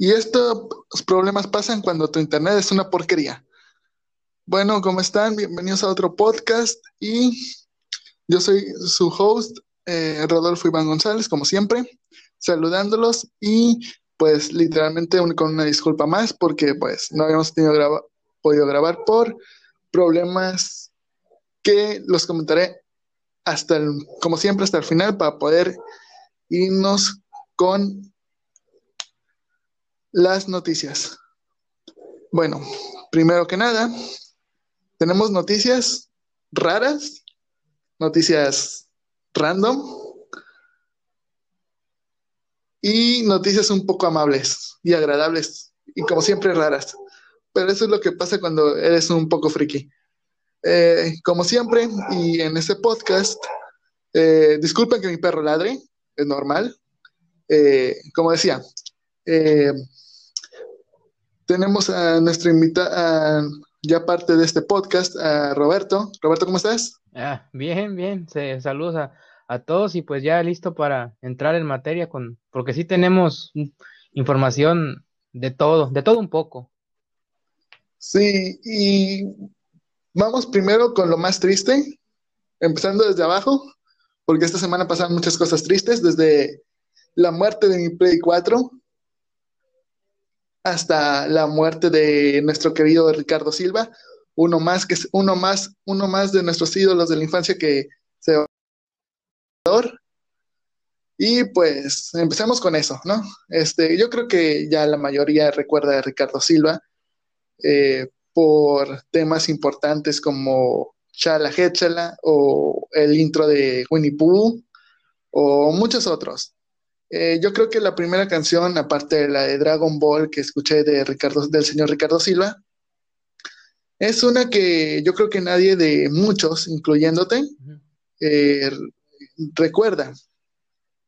Y estos problemas pasan cuando tu internet es una porquería. Bueno, ¿cómo están? Bienvenidos a otro podcast y yo soy su host, eh, Rodolfo Iván González, como siempre, saludándolos y pues literalmente con una disculpa más porque pues no habíamos tenido podido grabar por problemas que los comentaré hasta el, como siempre, hasta el final para poder irnos con las noticias. Bueno, primero que nada, tenemos noticias raras, noticias random y noticias un poco amables y agradables y como siempre raras. Pero eso es lo que pasa cuando eres un poco friki. Eh, como siempre, y en este podcast, eh, disculpen que mi perro ladre, es normal. Eh, como decía, tenemos a nuestro invitado, ya parte de este podcast, a Roberto. Roberto, ¿cómo estás? Ah, bien, bien. saludos a, a, todos y pues ya listo para entrar en materia con, porque sí tenemos información de todo, de todo un poco. Sí, y vamos primero con lo más triste, empezando desde abajo, porque esta semana pasaron muchas cosas tristes, desde la muerte de mi Play 4 hasta la muerte de nuestro querido Ricardo Silva, uno más que uno más, uno más de nuestros ídolos de la infancia que se va y pues empecemos con eso, ¿no? Este, yo creo que ya la mayoría recuerda a Ricardo Silva eh, por temas importantes como Chala Hetchala o el intro de Winnie Pooh o muchos otros. Eh, yo creo que la primera canción, aparte de la de Dragon Ball que escuché de Ricardo, del señor Ricardo Silva, es una que yo creo que nadie de muchos, incluyéndote, eh, recuerda.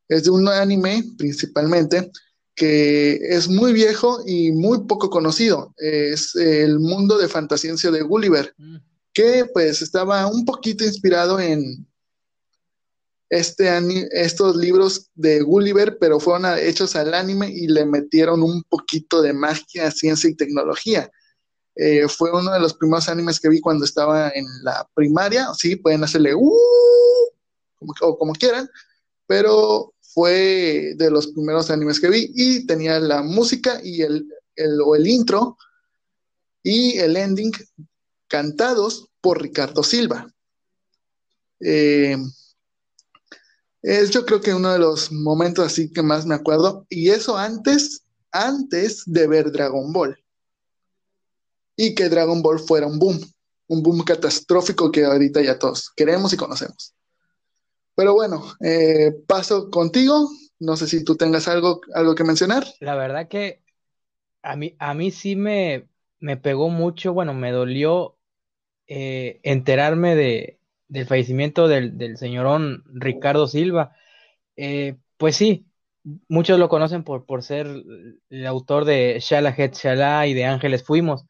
Es de un anime principalmente que es muy viejo y muy poco conocido. Es el mundo de fantasciencia de Gulliver, mm. que pues estaba un poquito inspirado en, este estos libros de Gulliver, pero fueron hechos al anime y le metieron un poquito de magia, ciencia y tecnología. Eh, fue uno de los primeros animes que vi cuando estaba en la primaria, sí, pueden hacerle uh, o como quieran, pero fue de los primeros animes que vi y tenía la música y el, el, o el intro y el ending cantados por Ricardo Silva. Eh, es yo creo que uno de los momentos así que más me acuerdo. Y eso antes, antes de ver Dragon Ball. Y que Dragon Ball fuera un boom. Un boom catastrófico que ahorita ya todos queremos y conocemos. Pero bueno, eh, paso contigo. No sé si tú tengas algo, algo que mencionar. La verdad que a mí, a mí sí me, me pegó mucho, bueno, me dolió eh, enterarme de, del fallecimiento del, del señorón Ricardo Silva. Eh, pues sí, muchos lo conocen por, por ser el autor de Shala Het Shala y de Ángeles Fuimos.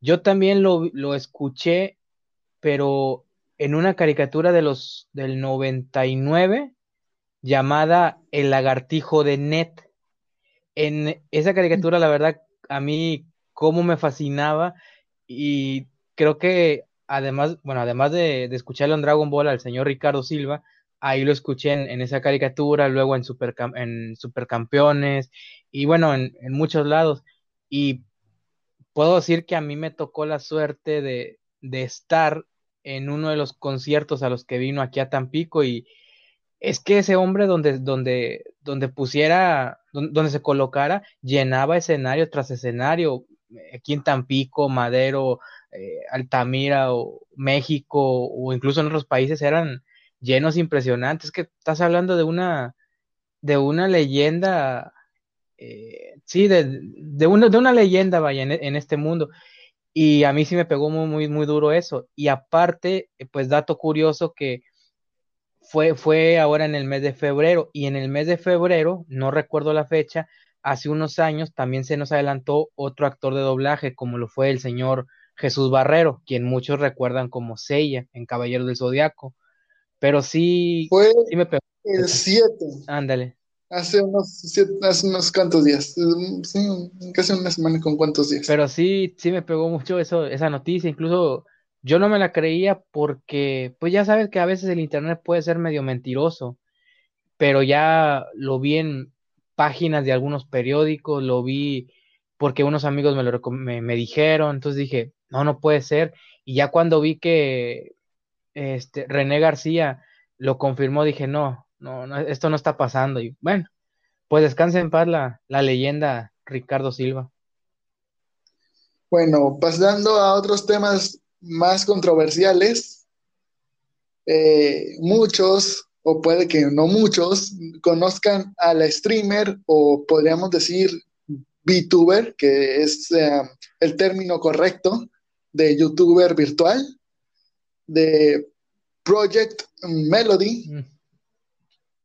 Yo también lo, lo, escuché, pero en una caricatura de los del 99 llamada El lagartijo de Ned. En esa caricatura, la verdad, a mí cómo me fascinaba y creo que además, bueno, además de, de escucharlo en Dragon Ball al señor Ricardo Silva, ahí lo escuché en, esa caricatura, luego en, super, en Supercampeones y bueno, en, muchos lados. Y puedo decir que a mí me tocó la suerte de, estar en uno de los conciertos a los que vino aquí a Tampico y es que ese hombre donde, donde, donde pusiera, donde se colocara, llenaba escenario tras escenario, aquí en Tampico, Madero, eh, Altamira o México o incluso en otros países eran llenos impresionantes, que estás hablando de una, de una leyenda, eh, sí, de, de, una, de una leyenda, vaya, en, este mundo. Y a mí sí me pegó muy, muy, muy duro eso. Y aparte, eh, pues dato curioso que fue, fue ahora en el mes de febrero. Y en el mes de febrero, no recuerdo la fecha, hace unos años también se nos adelantó otro actor de doblaje, como lo fue el señor Jesús Barrero, quien muchos recuerdan como Seiya en Caballero del Zodiaco. Pero sí, Fue sí me El 7. Ándale. Hace unos, hace unos cuantos días, sí, casi una semana con cuantos días. Pero sí, sí me pegó mucho eso, esa noticia, incluso yo no me la creía porque, pues ya sabes que a veces el internet puede ser medio mentiroso, pero ya lo vi en páginas de algunos periódicos, lo vi porque unos amigos me lo me, dijeron, entonces dije, no, no puede ser. Y ya cuando vi que este, René García lo confirmó, dije, no, no, esto no está pasando. Y bueno, pues descanse en paz la, la leyenda Ricardo Silva. Bueno, pasando a otros temas más controversiales, eh, muchos, o puede que no muchos, conozcan a la streamer o podríamos decir VTuber, que es eh, el término correcto de youtuber virtual, de Project Melody. Mm.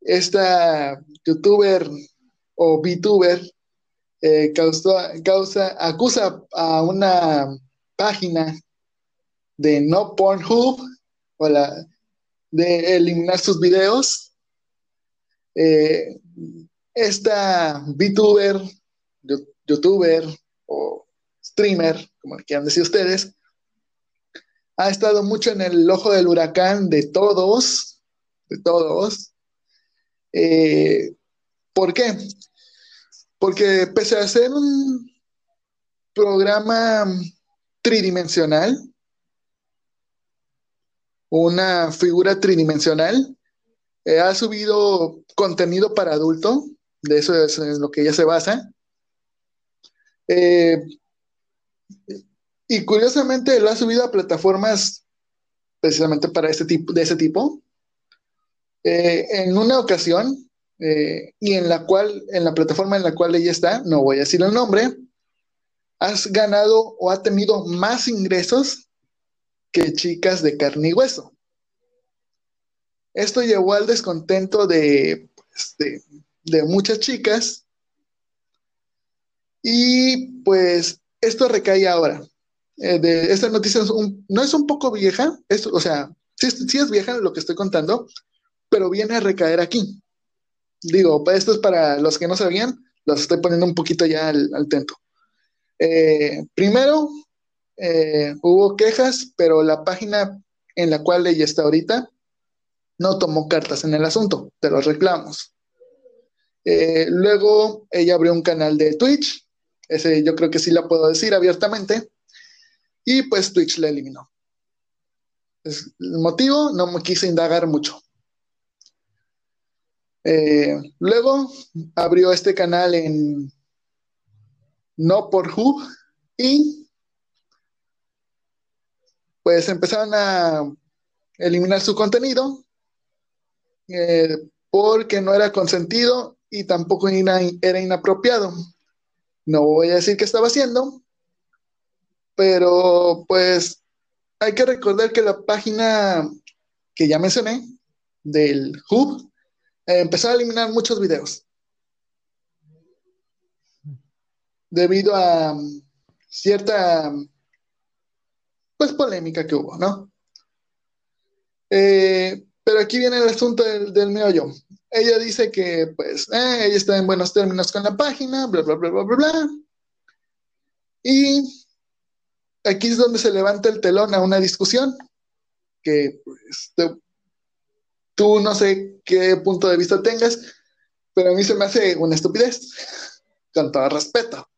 Esta youtuber o VTuber eh, causa, acusa a una página de no Pornhub o de eliminar sus videos. Eh, esta VTuber youtuber o streamer, como quieran decir ustedes, ha estado mucho en el ojo del huracán de todos, de todos. Eh, ¿Por qué? Porque pese a ser un programa tridimensional, una figura tridimensional, eh, ha subido contenido para adulto, de eso es en lo que ella se basa, eh, y curiosamente lo ha subido a plataformas precisamente para este tipo, de ese tipo. Eh, en una ocasión, eh, y en la cual, en la plataforma en la cual ella está, no voy a decir el nombre, has ganado o ha tenido más ingresos que chicas de carne y hueso. Esto llevó al descontento de, pues, de muchas chicas y pues esto recae ahora. Eh, de, esta noticia no es un poco vieja, esto, o sea, sí, es vieja lo que estoy contando, pero viene a recaer aquí. Digo, esto es para los que no sabían, los estoy poniendo un poquito ya al, al tento. Eh, primero, eh, hubo quejas, pero la página en la cual ella está ahorita no tomó cartas en el asunto de los reclamos. luego ella abrió un canal de Twitch ese yo creo que sí la puedo decir abiertamente. Y pues Twitch la eliminó. el motivo, no me quise indagar mucho. Eh, luego abrió este canal en No por Who y pues empezaron a eliminar su contenido eh, porque no era consentido y tampoco era inapropiado. No voy a decir qué estaba haciendo, pero pues hay que recordar que la página que ya mencioné del Hub eh, empezó a eliminar muchos videos debido a cierta pues polémica que hubo, ¿no? Eh, pero aquí viene el asunto del, del meollo ella dice que, pues, eh, ella está en buenos términos con la página, bla, bla, bla, bla, bla, bla. Y aquí es donde se levanta el telón a una discusión que, pues, tú no sé qué punto de vista tengas, pero a mí se me hace una estupidez, con todo respeto.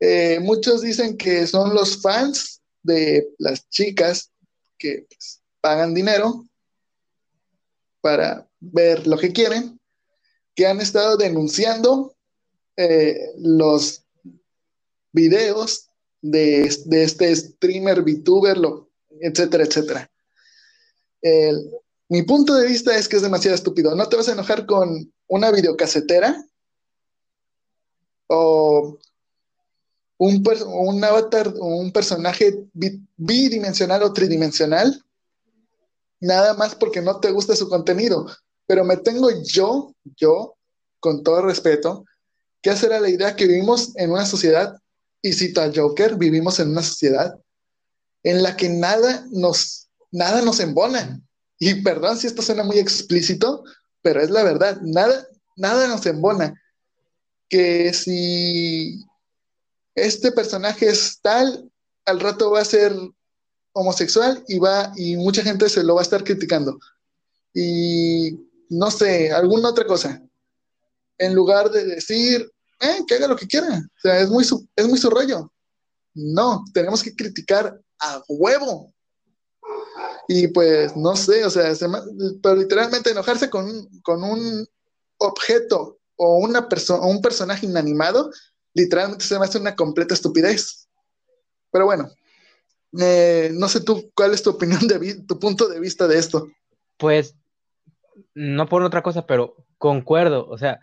Eh, muchos dicen que son los fans de las chicas que pues, pagan dinero para ver lo que quieren, que han estado denunciando eh, los videos de, este streamer, VTuber, lo, etcétera, etcétera. mi punto de vista es que es demasiado estúpido. No te vas a enojar con una videocasetera o un, avatar, un personaje bidimensional o tridimensional nada más porque no te gusta su contenido. Pero me tengo yo, yo, con todo respeto, que hacer a la idea que vivimos en una sociedad, y cito a Joker, vivimos en una sociedad en la que nada nos, nada nos embona. Y perdón si esto suena muy explícito, pero es la verdad, nada nada nos embona. Que si este personaje es tal, al rato va a ser homosexual y va, y mucha gente se lo va a estar criticando. Y no sé, alguna otra cosa. En lugar de decir, eh, que haga lo que quiera. O sea, es muy su, es muy su rollo. No, tenemos que criticar a huevo. Y pues, no sé, o sea, pero literalmente enojarse con, un objeto o una persona un personaje inanimado, literalmente se me hace una completa estupidez. Pero bueno, eh, no sé tú, ¿cuál es tu opinión, de tu punto de vista de esto? Pues, no por otra cosa, pero concuerdo, o sea,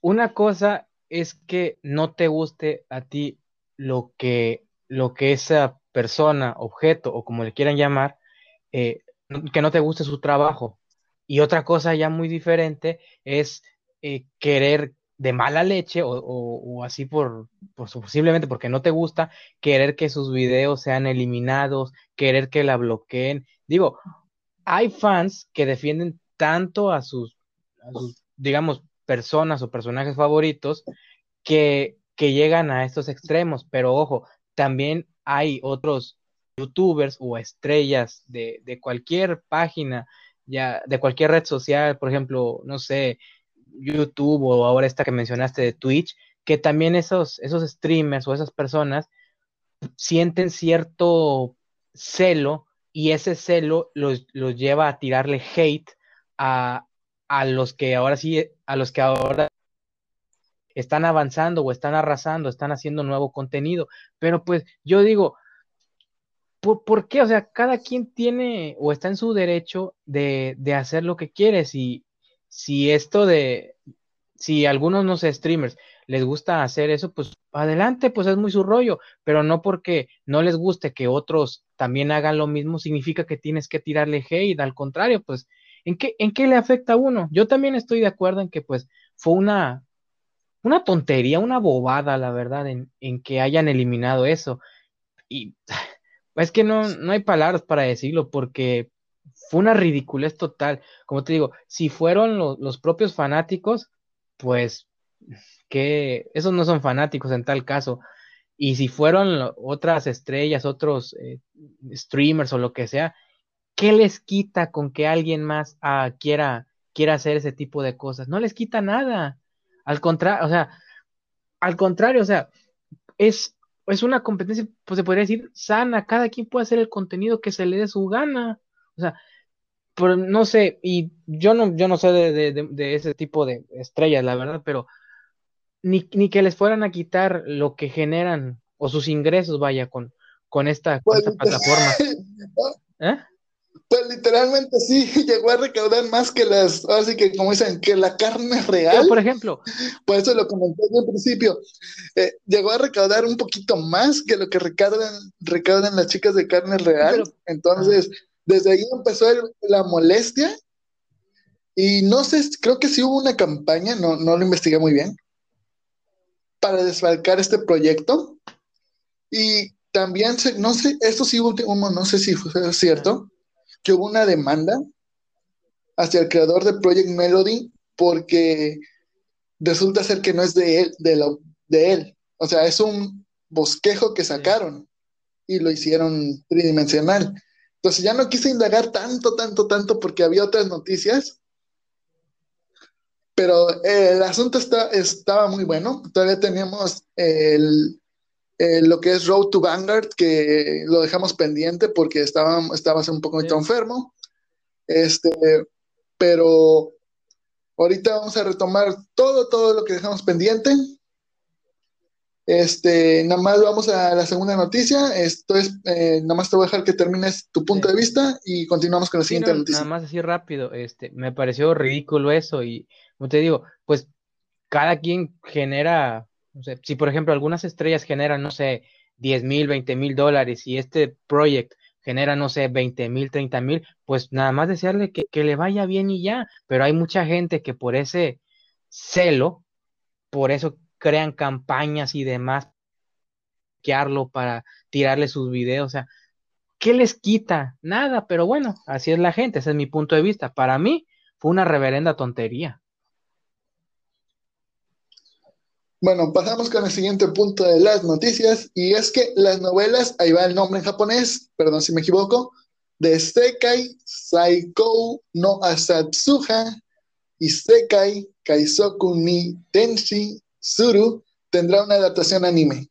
una cosa es que no te guste a ti lo que, lo que esa persona, objeto o como le quieran llamar, eh, que no te guste su trabajo. Y otra cosa ya muy diferente es eh, querer de mala leche o, así por, posiblemente porque no te gusta, querer que sus videos sean eliminados, querer que la bloqueen. Digo, hay fans que defienden tanto a sus, a sus digamos, personas o personajes favoritos que, que llegan a estos extremos, pero ojo, también hay otros youtubers o estrellas de, de, cualquier página, ya de cualquier red social, por ejemplo, no sé, YouTube o ahora esta que mencionaste de Twitch, que también esos, esos streamers o esas personas sienten cierto celo y ese celo los, los lleva a tirarle hate a, a los que ahora sí, a los que ahora están avanzando o están arrasando, están haciendo nuevo contenido. Pero pues yo digo, ¿por, qué? O sea, cada quien tiene o está en su derecho de, de hacer lo que quiere. Si, si esto de, si algunos, no sé, streamers les gusta hacer eso, pues adelante, pues es muy su rollo, pero no porque no les guste que otros también hagan lo mismo, significa que tienes que tirarle hate, al contrario, pues ¿En qué, ¿En qué le afecta a uno? Yo también estoy de acuerdo en que pues fue una, una tontería, una bobada, la verdad, en, que hayan eliminado eso. Y es que no, no hay palabras para decirlo porque fue una ridiculez total. Como te digo, si fueron los propios fanáticos, pues que esos no son fanáticos en tal caso. Y si fueron otras estrellas, otros eh, streamers o lo que sea, ¿qué les quita con que alguien más ah, quiera, quiera hacer ese tipo de cosas? No les quita nada. Al contrario, o sea, al contrario, o sea, es, es una competencia, pues se podría decir, sana. Cada quien puede hacer el contenido que se le dé su gana. O sea, pero no sé, y yo no, yo no sé de, ese tipo de estrellas, la verdad, pero ni, ni, que les fueran a quitar lo que generan o sus ingresos, vaya, con, con esta, con esta pues, plataforma. ¿Eh? Pues literalmente sí, llegó a recaudar más que las, así que como dicen, que la carne real. por ejemplo. Por eso lo comenté el principio. Eh, llegó a recaudar un poquito más que lo que recaudan, recaudan las chicas de carne real. Entonces, desde ahí empezó la molestia. Y no sé, creo que sí hubo una campaña, no, no lo investigué muy bien, para desfalcar este proyecto. Y también, no sé, esto sí hubo, no sé si fue cierto, que hubo una demanda hacia el creador de Project Melody porque resulta ser que no es de él, de, de él. O sea, es un bosquejo que sacaron y lo hicieron tridimensional. Entonces ya no quise indagar tanto, tanto, tanto porque había otras noticias. Pero el asunto está, estaba muy bueno. Todavía teníamos el, eh, lo que es Road to Vanguard, que lo dejamos pendiente porque estaba, estaba un poco enfermo. Este, pero ahorita vamos a retomar todo, todo lo que dejamos pendiente. Este, nada más vamos a la segunda noticia. Esto es, eh, nada más te voy a dejar que termines tu punto de vista y continuamos con la siguiente noticia. Nada más así rápido, este, me pareció ridículo eso y, como te digo, pues cada quien genera si por ejemplo algunas estrellas generan, no sé, 10 mil, 20 mil dólares y este proyecto genera, no sé, 20 mil, 30 mil, pues nada más desearle que, que, le vaya bien y ya. Pero hay mucha gente que por ese celo, por eso crean campañas y demás, para tirarle sus videos, o sea, ¿qué les quita? Nada, pero bueno, así es la gente, ese es mi punto de vista. Para mí fue una reverenda tontería. Bueno, pasamos con el siguiente punto de las noticias y es que las novelas, ahí va el nombre en japonés, perdón si me equivoco, de Sekai Saikou no Asatsuha y Sekai Kaisoku ni Tenshi Suru tendrá una adaptación anime.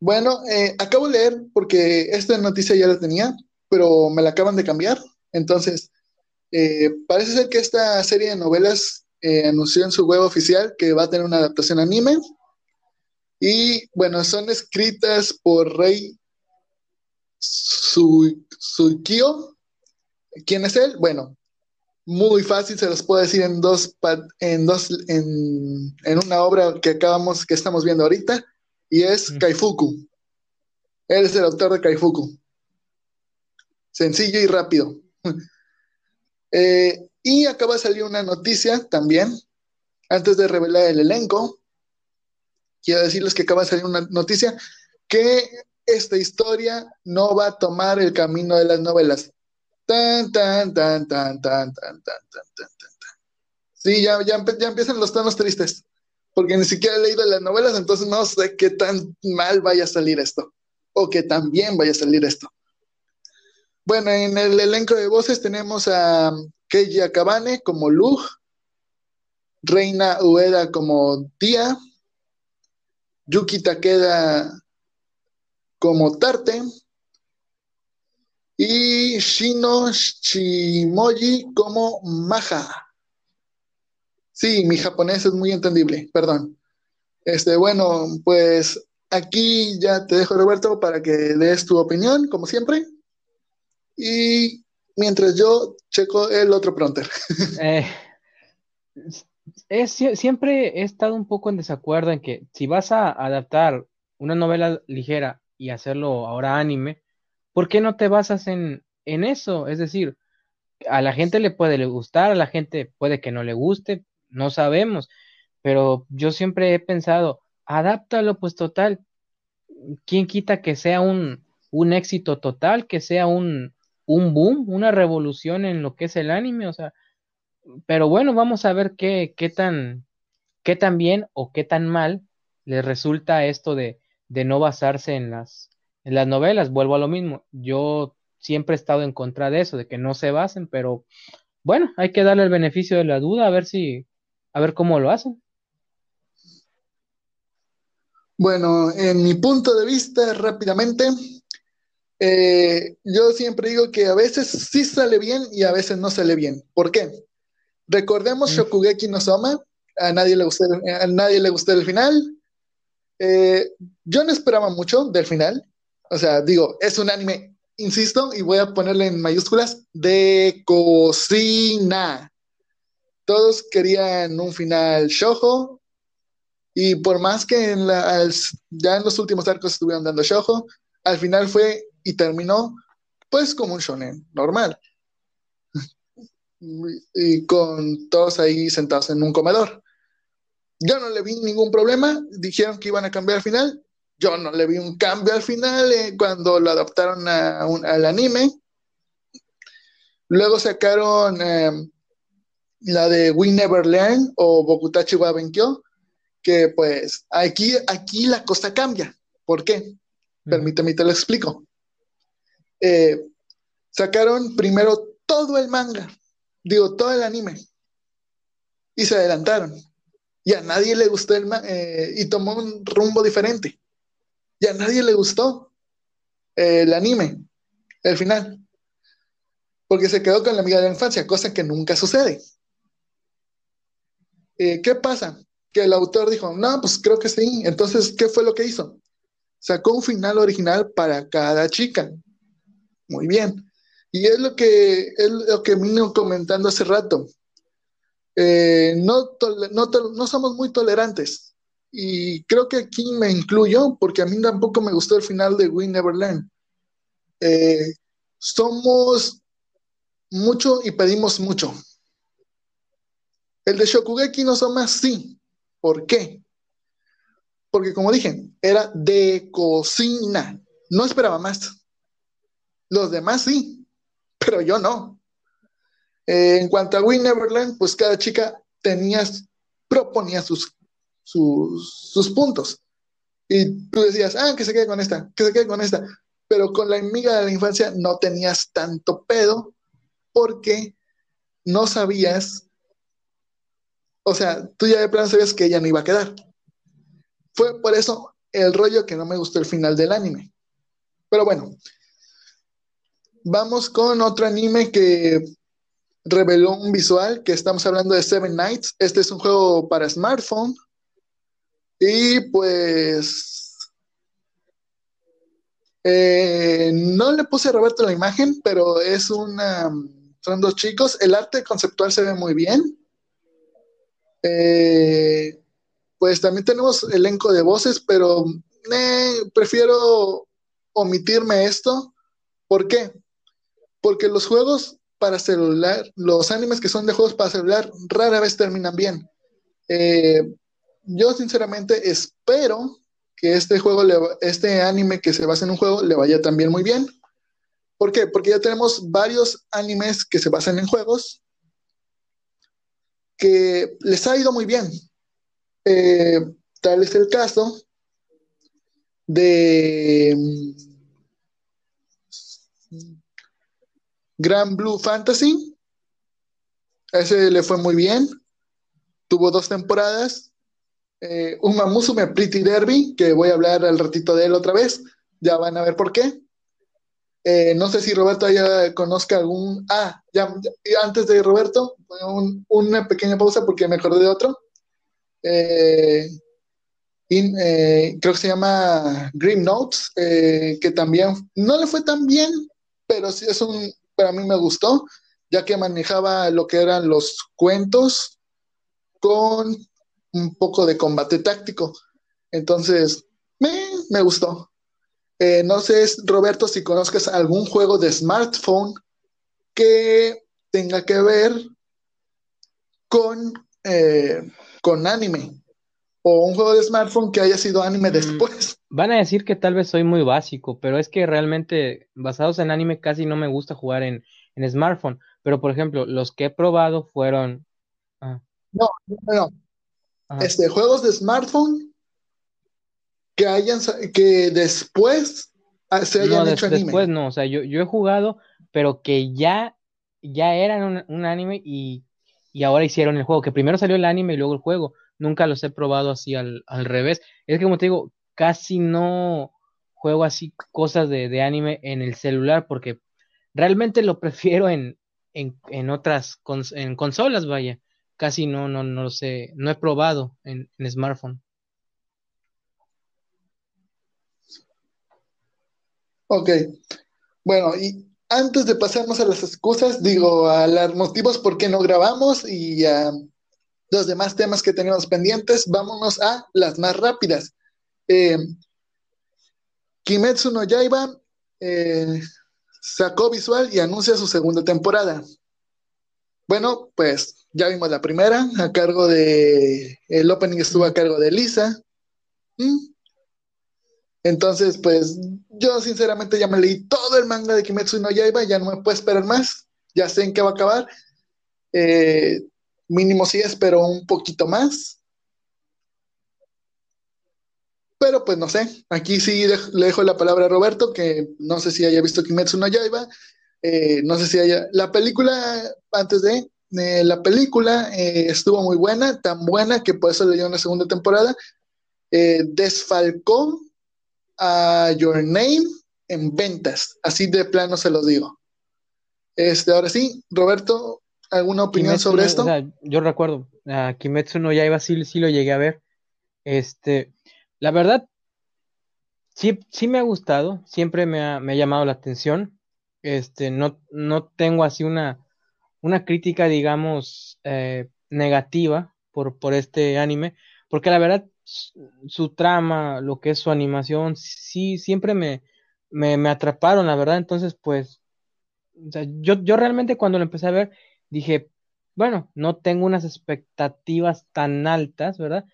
Bueno, eh, acabo de leer porque esta noticia ya la tenía, pero me la acaban de cambiar. Entonces, eh, parece ser que esta serie de novelas eh, anunció en su web oficial que va a tener una adaptación anime. Y bueno, son escritas por Rey Sukio. ¿Quién es él? Bueno, muy fácil, se los puedo decir en dos, en dos, en, una obra que acabamos, que estamos viendo ahorita, y es Kaifuku. Él es el autor de Kaifuku. Sencillo y rápido. Eh, y acaba de salir una noticia también, antes de revelar el elenco. Quiero decirles que acaba de salir una noticia que esta historia no va a tomar el camino de las novelas. Tan, tan, tan, tan, tan, tan, tan, tan, tan, tan. Sí, ya, ya, ya empiezan los tonos tristes, porque ni siquiera he leído las novelas, entonces no sé qué tan mal vaya a salir esto, o que tan bien vaya a salir esto. Bueno, en el elenco de voces tenemos a Keiji Akabane como Lug, Reina Ueda como Tia, Yuki Takeda como Tarte y Shino Shimoji como Maja. Sí, mi japonés es muy entendible, perdón. Este, bueno, pues aquí ya te dejo, Roberto, para que des tu opinión, como siempre. Y mientras yo checo el otro pronter. Eh, siempre he estado un poco en desacuerdo en que si vas a adaptar una novela ligera y hacerlo ahora anime, ¿por qué no te basas en, en eso? Es decir, a la gente le puede gustar, a la gente puede que no le guste, no sabemos, pero yo siempre he pensado, adáptalo pues total, ¿quién quita que sea un, un éxito total, que sea un, un boom, una revolución en lo que es el anime, o sea, pero bueno, vamos a ver qué, qué tan, qué tan bien o qué tan mal le resulta esto de, de no basarse en las, en las novelas. Vuelvo a lo mismo. Yo siempre he estado en contra de eso, de que no se basen, pero bueno, hay que darle el beneficio de la duda, a ver si, a ver cómo lo hacen. Bueno, en mi punto de vista, rápidamente, eh, yo siempre digo que a veces sí sale bien y a veces no sale bien. ¿Por qué? Recordemos mm. Shokugeki no Soma, a nadie le gustó, a nadie le gustó el final. Eh, yo no esperaba mucho del final. O sea, digo, es un anime, insisto, y voy a ponerle en mayúsculas, de cocina. Todos querían un final shojo, y por más que en la, ya en los últimos arcos estuvieron dando shojo, al final fue y terminó pues como un shonen normal. y con todos ahí sentados en un comedor. Yo no le vi ningún problema, dijeron que iban a cambiar al final, yo no le vi un cambio al final eh, cuando lo adaptaron al anime. Luego sacaron em, la de We Never Learn o Bokutachi wa Benkyo, que pues aquí, aquí la cosa cambia. ¿Por qué? Permíteme, te lo explico. Eh, sacaron primero todo el manga, digo, todo el anime, y se adelantaron. Y a nadie le gustó el manga, eh, y tomó un rumbo diferente. Y a nadie le gustó eh, el anime, el final. Porque se quedó con la amiga de la infancia, cosa que nunca sucede. ¿Qué pasa? Que el autor dijo, no, pues creo que sí. Entonces, ¿qué fue lo que hizo? Sacó un final original para cada chica. Muy bien. Y es lo que, es lo que vino comentando hace rato. Eh, no, no, somos muy tolerantes. Y creo que aquí me incluyo porque a mí tampoco me gustó el final de We Neverland. Eh, somos mucho y pedimos mucho. El de Shokugeki no somos sí. ¿Por qué? Porque como dije, era de cocina. No esperaba más. Los demás sí, pero yo no. Eh, en cuanto a We Neverland, pues cada chica tenía, proponía sus sus puntos. Y tú decías, ah, que se quede con esta, que se quede con esta. Pero con la amiga de la infancia no tenías tanto pedo porque no sabías, o sea, tú ya de plano sabías que ella no iba a quedar. Fue por eso el rollo que no me gustó el final del anime. Pero bueno, vamos con otro anime que reveló un visual, que estamos hablando de Seven Nights. Este es un juego para smartphone. Y pues eh, no le puse a Roberto la imagen, pero es una... Son dos chicos. El arte conceptual se ve muy bien. Eh, pues también tenemos elenco de voces, pero eh, prefiero omitirme esto. ¿Por qué? Porque los juegos para celular, los animes que son de juegos para celular, rara vez terminan bien. Eh, yo sinceramente espero que este juego, este anime que se basa en un juego, le vaya también muy bien. ¿Por qué? Porque ya tenemos varios animes que se basan en juegos que les ha ido muy bien. Eh, tal es el caso de Grand Blue Fantasy. Ese le fue muy bien. Tuvo dos temporadas. Eh, Uma Musume Pretty Derby, que voy a hablar al ratito de él otra vez. Ya van a ver por qué. Eh, no sé si Roberto ya conozca algún. Ah, ya, antes de Roberto, una pequeña pausa porque me de otro. Eh, eh, creo que se llama Grim Notes, que también no le fue tan bien, pero sí es un para mí me gustó, ya que manejaba lo que eran los cuentos con un poco de combate táctico. Entonces, me, gustó. Eh, no sé, Roberto, si conozcas algún juego de smartphone que tenga que ver con, eh, con anime o un juego de smartphone que haya sido anime mm, después. Van a decir que tal vez soy muy básico, pero es que realmente basados en anime casi no me gusta jugar en, smartphone. Pero por ejemplo, los que he probado fueron... Ah. No, no, no. Este, juegos de smartphone que hayan que después se hayan hecho anime. Después no, o sea, yo, yo he jugado, pero que ya, ya eran un, anime y, y ahora hicieron el juego, que primero salió el anime y luego el juego nunca los he probado así al, revés. Es que como te digo, casi no juego así cosas de, anime en el celular porque realmente lo prefiero en, en, otras en consolas, vaya. Casi no, no, no sé, no he probado en, en smartphone. Ok. Bueno, y antes de pasarnos a las excusas, digo, a los motivos por qué no grabamos y a los demás temas que tenemos pendientes, vámonos a las más rápidas. Eh, Kimetsu no Yaiba eh, sacó visual y anuncia su segunda temporada. Bueno, pues ya vimos la primera, a cargo de. El opening estuvo a cargo de Lisa. ¿Mm? Entonces, pues yo sinceramente ya me leí todo el manga de Kimetsu no Yaiba, ya no me puedo esperar más, ya sé en qué va a acabar. Eh, Mínimo sí espero un poquito más. Pero pues no sé, aquí sí le dejo la palabra a Roberto, que no sé si haya visto Kimetsu no Yaiba, eh, no sé si haya... La película, antes de, la película eh, estuvo muy buena, tan buena que por eso le dio una segunda temporada. Eh, desfalcó a Your Name en ventas, así de plano se lo digo. Este, ahora sí, Roberto, ¿Alguna opinión sobre esto? yo recuerdo, a Kimetsu no Yaiba sí, sí lo llegué a ver. Este, la verdad, sí, sí me ha gustado, siempre me ha, llamado la atención. Este, no, no tengo así una, una crítica, digamos, eh, negativa por, por este anime, porque la verdad, su, trama, lo que es su animación, sí, siempre me, me, atraparon, la verdad. Entonces, pues, yo, yo realmente cuando lo empecé a ver, dije, bueno, no tengo unas expectativas tan altas, ¿verdad?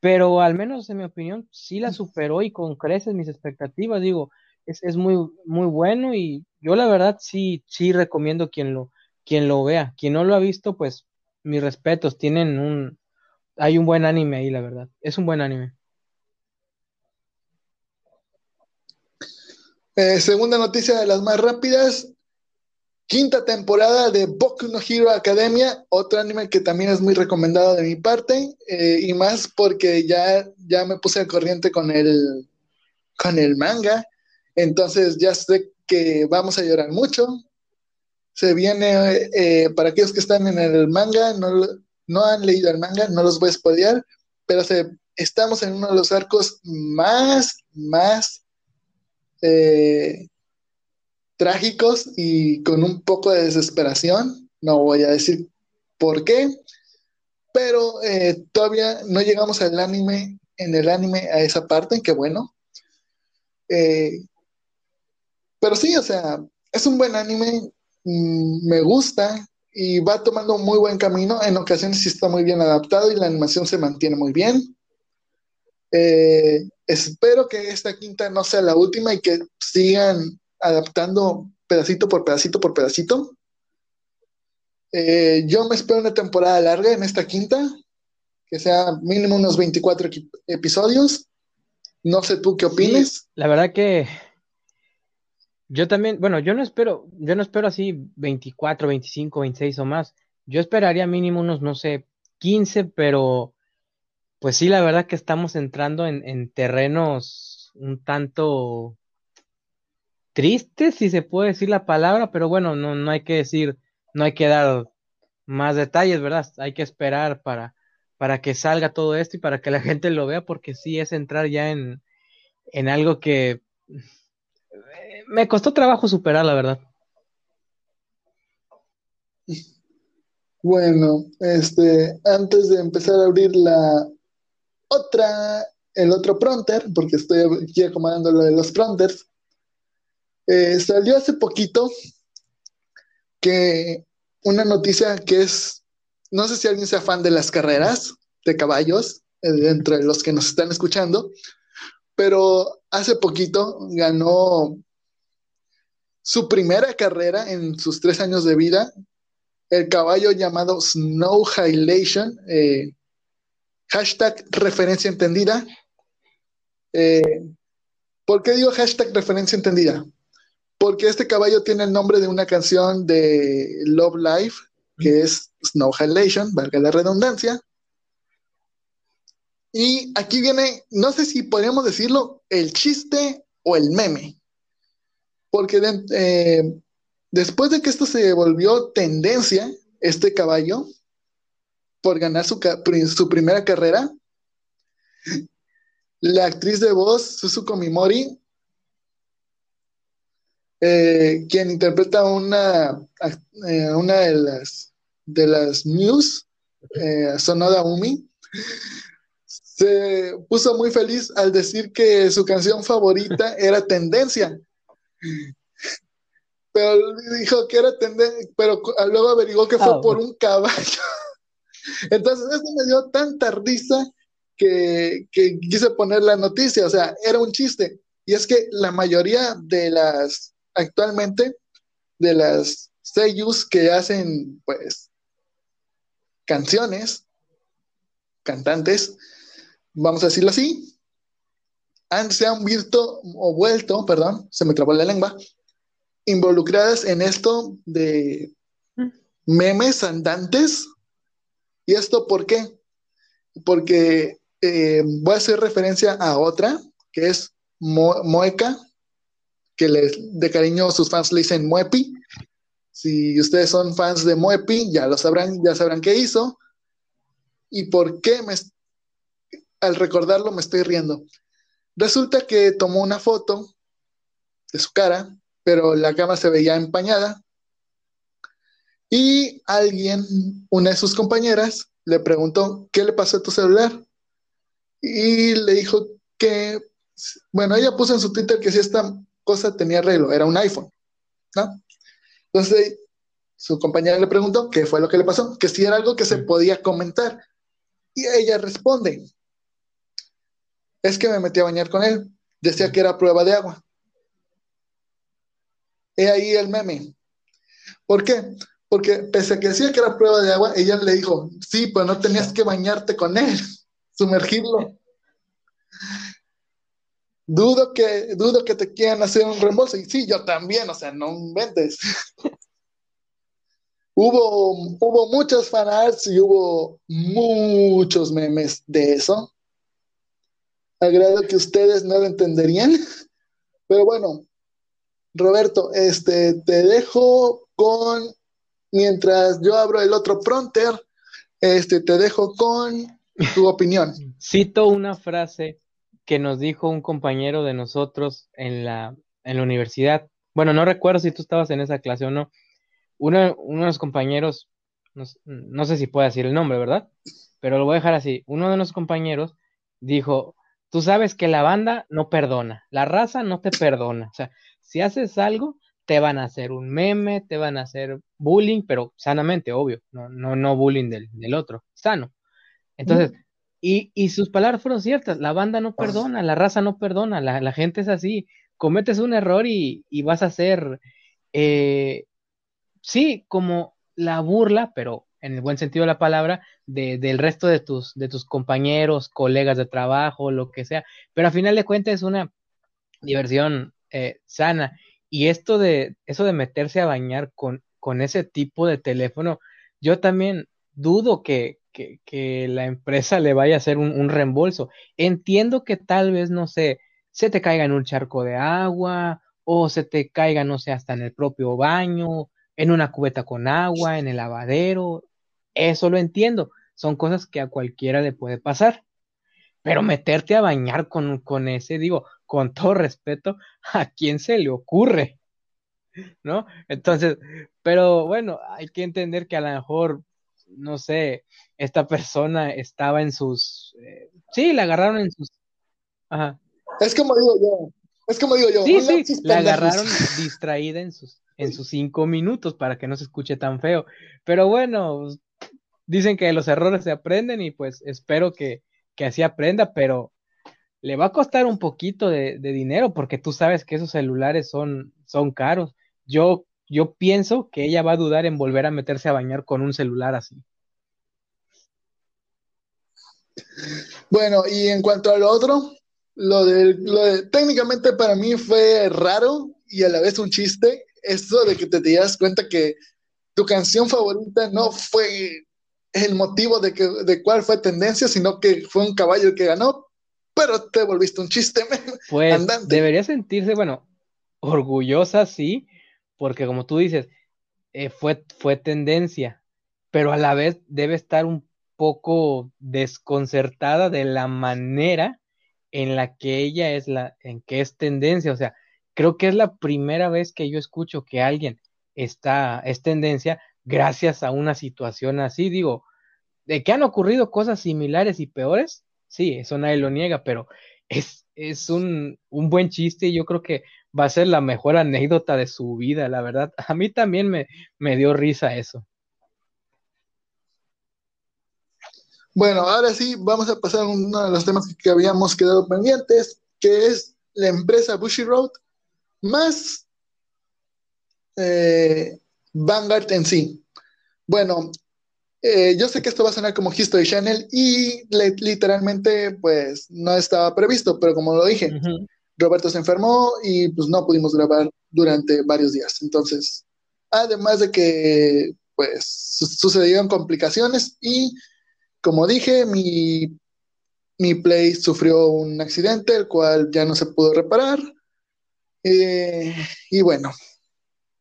Pero al menos en mi opinión sí la superó y con creces mis expectativas, digo, es, muy, muy bueno y yo la verdad sí, sí recomiendo quien lo, quien lo vea. Quien no lo ha visto, pues mis respetos, tienen un, hay un buen anime ahí, la verdad. Es un buen anime. Eh, segunda noticia de las más rápidas. Quinta temporada de Boku no Hero Academia, otro anime que también es muy recomendado de mi parte, eh, y más porque ya, ya me puse al corriente con el, con el manga, entonces ya sé que vamos a llorar mucho. Se viene, eh, para aquellos que están en el manga, no, no han leído el manga, no los voy a spoilear, pero se, estamos en uno de los arcos más, más eh, trágicos y con un poco de desesperación. No voy a decir por qué, pero eh, todavía no llegamos al anime, en el anime a esa parte, que bueno. Eh, pero sí, o sea, es un buen anime, mm, me gusta y va tomando un muy buen camino. En ocasiones sí está muy bien adaptado y la animación se mantiene muy bien. Eh, espero que esta quinta no sea la última y que sigan adaptando pedacito por pedacito por pedacito. Eh, yo me espero una temporada larga en esta quinta, que sea mínimo unos 24 episodios. No sé tú qué opines. la verdad que yo también, bueno, yo no espero, yo no espero así 24, 25, 26 o más. Yo esperaría mínimo unos, no sé, 15, pero pues sí, la verdad que estamos entrando en, terrenos un tanto tristes, si se puede decir la palabra, pero bueno, no, no hay que decir, no hay que dar más detalles, ¿verdad? Hay que esperar para, para que salga todo esto y para que la gente lo vea, porque sí es entrar ya en, en algo que me costó trabajo superar, la verdad. Bueno, este, antes de empezar a abrir la, otra, el otro pronter, porque estoy aquí acomodando lo de los pronters, eh, salió hace poquito que una noticia que es, no sé si alguien sea fan de las carreras de caballos, eh, entre los que nos están escuchando, pero hace poquito ganó su primera carrera en sus tres años de vida, el caballo llamado Snow Highlation, eh, hashtag referencia entendida. Eh, ¿Por qué digo hashtag referencia entendida? Porque este caballo tiene el nombre de una canción de Love Life, que es Snow Halation, valga la redundancia. Y aquí viene, no sé si podríamos decirlo, el chiste o el meme. Porque eh, después de que esto se volvió tendencia, este caballo, por ganar su, primera carrera. La actriz de voz, Suzuko Mimori, eh, quien interpreta una, eh, una de las de las news, Sonoda Umi, se puso muy feliz al decir que su canción favorita era Tendencia. Pero dijo que era tendencia, pero luego averiguó que fue ah, por un caballo. Entonces, eso me dio tanta risa que, quise poner la noticia, o sea, era un chiste. Y es que la mayoría de las, actualmente, de las seiyus que hacen, pues, canciones, cantantes, vamos a decirlo así, han, se han visto o vuelto, perdón, se me trabó la lengua, involucradas en esto de memes andantes ¿Y esto por qué? Porque eh, voy a hacer referencia a otra, que es Moeca, que de cariño sus fans le dicen Muepi. Si ustedes son fans de Muepi, ya lo sabrán, ya sabrán qué hizo. ¿Y por qué me, al recordarlo me estoy riendo? Resulta que tomó una foto de su cara, pero la cama se veía empañada y alguien, una de sus compañeras, le preguntó, ¿qué le pasó a tu celular? Y le dijo que, bueno, ella puso en su Twitter que si esta cosa tenía arreglo, era un iPhone, ¿no? Entonces, su compañera le preguntó qué fue lo que le pasó, que si era algo que se podía comentar. Y ella responde, es que me metí a bañar con él, decía que era prueba de agua. He ahí el meme. ¿Por qué? Porque pese a que decía que era prueba de agua, ella le dijo, sí, pero no tenías que bañarte con él, sumergirlo. Dudo que, dudo que te quieran hacer un reembolso. Y sí, yo también, o sea, no inventes. hubo, hubo muchos fanarts y hubo muchos memes de eso. Agrado que ustedes no lo entenderían. Pero bueno, Roberto, este, te dejo con, mientras yo abro el otro pronter, este, te dejo con tu opinión. Cito una frase que nos dijo un compañero de nosotros en la, en la universidad. Bueno, no recuerdo si tú estabas en esa clase o no. Uno, uno de los compañeros, no, no, sé si puedo decir el nombre, ¿verdad? Pero lo voy a dejar así. Uno de los compañeros dijo, tú sabes que la banda no perdona, la raza no te perdona. O sea, si haces algo, te van a hacer un meme, te van a hacer bullying, pero sanamente, obvio, no, no, no bullying del, del otro, sano. Entonces, y, sus palabras fueron ciertas, la banda no perdona, la raza no perdona, la, gente es así, cometes un error y, vas a ser, eh, sí, como la burla, pero en el buen sentido de la palabra, del resto de tus, de tus compañeros, colegas de trabajo, lo que sea, pero a final de cuentas es una diversión eh, sana. Y esto de, eso de meterse a bañar con, con ese tipo de teléfono, yo también dudo que, que, la empresa le vaya a hacer un, reembolso. Entiendo que tal vez, no sé, se te caiga en un charco de agua o se te caiga, no sé, hasta en el propio baño, en una cubeta con agua, en el lavadero. Eso lo entiendo. Son cosas que a cualquiera le puede pasar. Pero meterte a bañar con, con ese, digo, con todo respeto, ¿a quién se le ocurre? ¿No? Entonces, pero bueno, hay que entender que a lo mejor no sé, esta persona estaba en sus... Eh, sí, la agarraron en sus... Ajá. Es como digo yo, es como digo yo. Sí, sí, la agarraron distraída en sus, en sus cinco minutos para que no se escuche tan feo. Pero bueno, dicen que los errores se aprenden y pues espero que, que así aprenda, pero le va a costar un poquito de, de, dinero porque tú sabes que esos celulares son, son caros. Yo yo pienso que ella va a dudar en volver a meterse a bañar con un celular así. Bueno, y en cuanto a lo otro, lo de, lo técnicamente para mí fue raro y a la vez un chiste, eso de que te, te das cuenta que tu canción favorita no fue el motivo de, que, de cuál fue tendencia, sino que fue un caballo el que ganó, pero te volviste un chiste. Pues debería sentirse, bueno, orgullosa, sí, porque como tú dices, eh, fue, fue tendencia, pero a la vez debe estar un poco desconcertada de la manera en la que ella es la, en que es tendencia, o sea, creo que es la primera vez que yo escucho que alguien está, es tendencia gracias a una situación así, digo, de que han ocurrido cosas similares y peores, sí, eso nadie lo niega, pero es, es un, un buen chiste y yo creo que va a ser la mejor anécdota de su vida, la verdad. A mí también me, me dio risa eso. Bueno, ahora sí, vamos a pasar a uno de los temas que habíamos quedado pendientes, que es la empresa Bushy Road más eh, Vanguard en sí. Bueno, eh, yo sé que esto va a sonar como History Channel y literalmente pues no estaba previsto, pero como lo dije, Roberto se enfermó y pues no pudimos grabar durante varios días. Entonces, además de que pues sucedieron complicaciones y como dije, mi, mi Play sufrió un accidente, el cual ya no se pudo reparar. Eh, y bueno,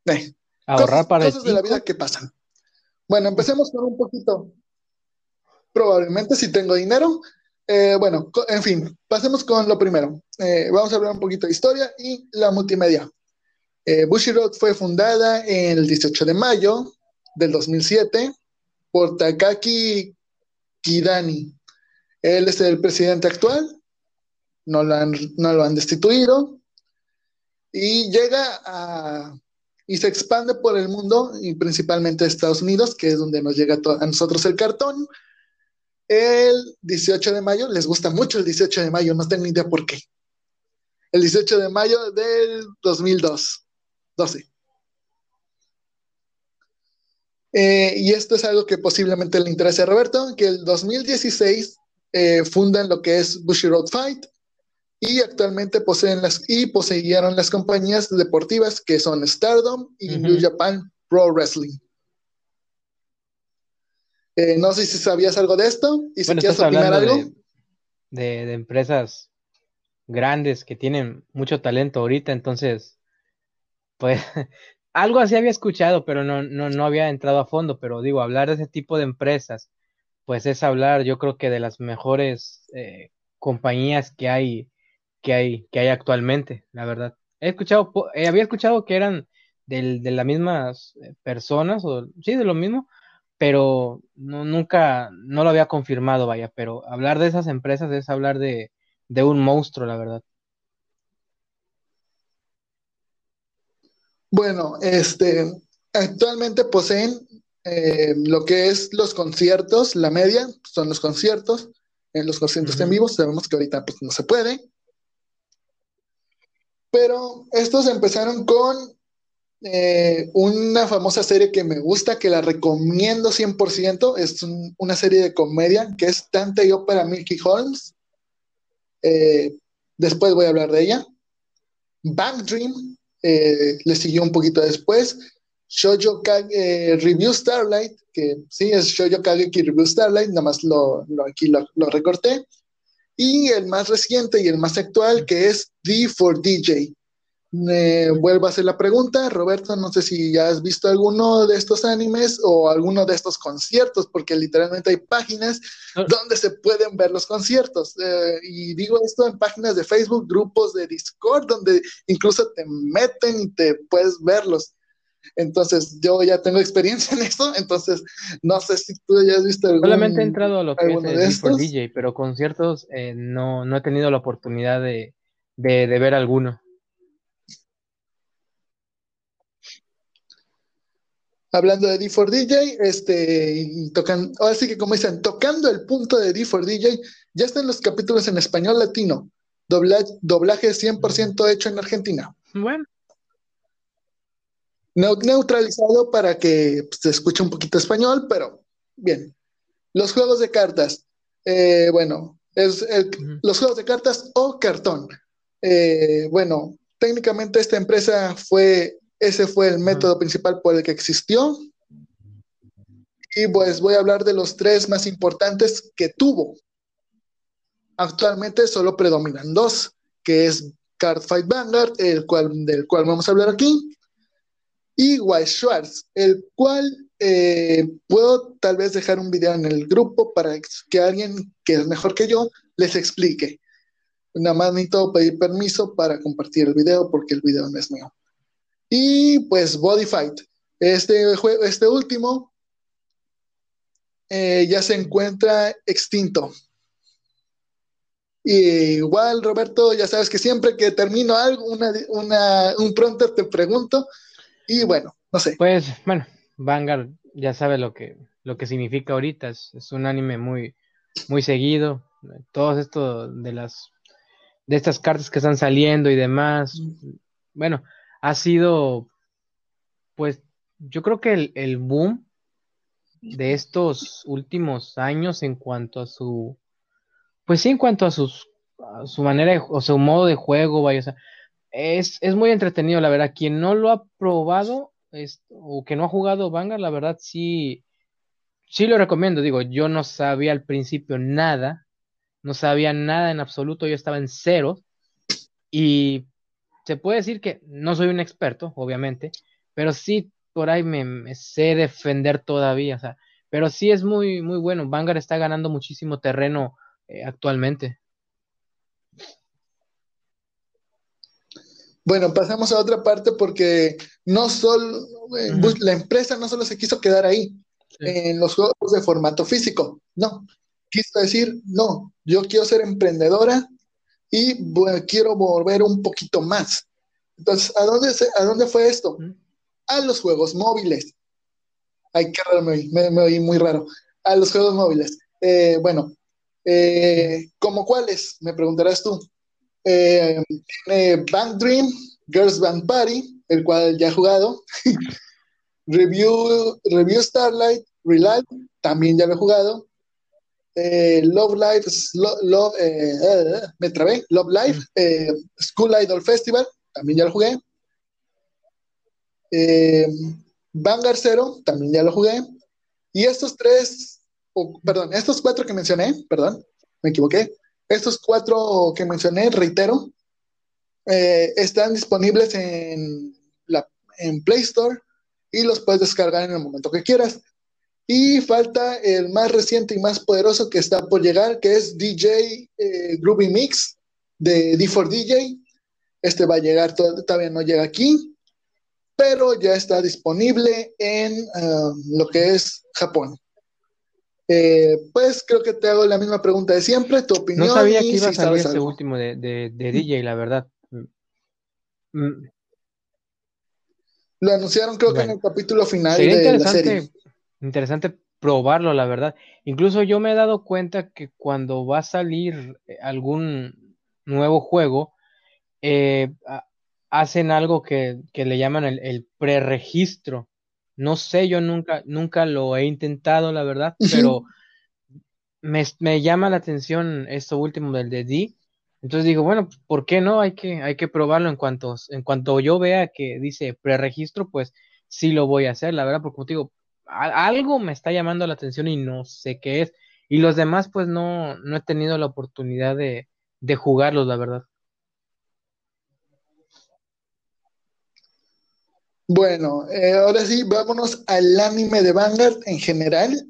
eh, ahorrar para cosas de la vida que pasan. Bueno, empecemos con un poquito. Probablemente si tengo dinero, eh, bueno, en fin, pasemos con lo primero. Vamos a hablar un poquito de historia y la multimedia. Bushiroad fue fundada el 18 de mayo del 2007 por Takaki Kidani. Él es el presidente actual, no lo han, no lo han destituido y llega a, y se expande por el mundo y principalmente Estados Unidos, que es donde nos llega a nosotros el cartón el 18 de mayo, les gusta mucho el 18 de mayo, no tengo ni idea por qué. El 18 de mayo del 2002, 12. Eh, y esto es algo que posiblemente le interese a Roberto, que el 2016 eh, fundan lo que es Bushiroad Fight y actualmente poseen las y poseyeron las compañías deportivas que son Stardom y New Japan Pro Wrestling. Eh, no sé si sabías algo de esto y si quieres opinar algo. De, empresas grandes que tienen mucho talento ahorita, entonces, pues algo así había escuchado, pero no, no, no había entrado a fondo, pero digo, hablar de ese tipo de empresas, pues es hablar, yo creo que de las mejores eh, compañías que hay, que hay, que hay actualmente, la verdad. He escuchado, eh, había escuchado que eran de las mismas personas, o sí, de lo mismo, pero no, nunca, no lo había confirmado, vaya, pero hablar de esas empresas es hablar de, un monstruo, la verdad. Bueno, este, actualmente poseen eh, lo que es los conciertos, la media son los conciertos, en los conciertos en vivo, sabemos que ahorita pues, no se puede, pero estos empezaron con eh, una famosa serie que me gusta, que la recomiendo 100%, es una serie de comedia que es Tante y Ópera Milky Holmes. Eh, después voy a hablar de ella. Bank Dream eh, le siguió un poquito después. Shoujo Review Starlight, que sí es Shoujo Kageki Review Starlight, nada más lo, aquí lo, recorté. Y el más reciente y el más actual, que es D4DJ, me vuelvo a hacer la pregunta, Roberto, no sé si ya has visto alguno de estos animes o alguno de estos conciertos, porque literalmente hay páginas ah. donde se pueden ver los conciertos. Eh, y digo esto en páginas de Facebook, grupos de Discord, donde incluso te meten y te puedes verlos. Entonces, yo ya tengo experiencia en esto, entonces no sé si tú ya has visto algún, Solamente he entrado a lo que es el DJ, pero conciertos eh, no, no he tenido la oportunidad de, de ver alguno. hablando de D4DJ, este, y tocan, ahora sí que como dicen, tocando el punto de D4DJ, ya están los capítulos en español latino, doblaje, doblaje 100% hecho en Argentina. Bueno. Neutralizado para que pues, se escuche un poquito español, pero bien. Los juegos de cartas, eh, bueno, es los juegos de cartas o cartón. Eh, bueno, técnicamente esta empresa fue ese fue el método principal por el que existió. Y pues voy a hablar de los tres más importantes que tuvo. Actualmente solo predominan dos, que es Cardfight Vanguard, el cual, del cual vamos a hablar aquí, y White Schwartz, el cual eh, puedo tal vez dejar un video en el grupo para que alguien que es mejor que yo les explique. Nada más necesito pedir permiso para compartir el video porque el video no es mío. Y pues Body Fight. Este, este último eh, ya se encuentra extinto. Y igual, Roberto, ya sabes que siempre que termino algo, un pronto te pregunto. Y bueno, no sé. Pues bueno, Vanguard ya sabe lo que, lo que significa ahorita. Es, es un anime muy, muy seguido. Todo esto de las de estas cartas que están saliendo y demás. Bueno, ha sido, pues, yo creo que el, boom de estos últimos años en cuanto a su, pues sí, en cuanto a, sus, su manera o su modo de juego, vaya, o sea, es, muy entretenido, la verdad. Quien no lo ha probado o que no ha jugado Vanguard, la verdad sí, sí lo recomiendo. Digo, yo no sabía al principio nada, no sabía nada en absoluto, yo estaba en cero. Y se puede decir que no soy un experto, obviamente, pero sí por ahí me, sé defender todavía, o sea, pero sí es muy, muy bueno. Vanguard está ganando muchísimo terreno eh, actualmente. Bueno, pasamos a otra parte porque no solo eh, la empresa no solo se quiso quedar ahí en los juegos de formato físico, no. Quiso decir, no, yo quiero ser emprendedora y quiero volver un poquito más. Entonces, ¿a dónde, ¿a dónde fue esto? A los juegos móviles. Ay, qué raro me me, oí muy raro. A los juegos móviles. Eh, bueno, eh, ¿cómo cuáles? Me preguntarás tú. Eh, Bank Dream, Girls Band Party, el cual ya he jugado. Review, Review Starlight, Relight, también ya lo he jugado. Eh, Love Life, eh, me trabé, Love Life, School Idol Festival, también ya lo jugué. Vanguard Zero, también ya lo jugué. Y estos tres, perdón, estos cuatro que mencioné, perdón, me equivoqué. Estos cuatro que mencioné, reitero, eh, están disponibles en, la, en Play Store y los puedes descargar en el momento que quieras. Y falta el más reciente y más poderoso que está por llegar, que es DJ eh, Groovy Mix de D4DJ. Este va a llegar, todavía no llega aquí, pero ya está disponible en ah, lo que es Japón. Eh, pues creo que te hago la misma pregunta de siempre, tu opinión. No sabía que iba a salir ese último de, de, DJ, la verdad. Mm. Mm. Lo anunciaron creo que en el capítulo final de la serie. Interesante probarlo, la verdad. Incluso yo me he dado cuenta que cuando va a salir eh, algún nuevo juego, eh, hacen algo que, le llaman el, el preregistro. No sé, yo nunca, nunca lo he intentado, la verdad, pero me, llama la atención esto último del de D. Entonces digo, bueno, ¿por qué no? Hay que, hay que probarlo en cuanto, en cuanto yo vea que dice preregistro, pues sí lo voy a hacer, la verdad, porque como digo, algo me está llamando la atención y no sé qué es. Y los demás, pues no, no he tenido la oportunidad de, de jugarlos, la verdad. Bueno, eh, ahora sí, vámonos al anime de Vanguard en general.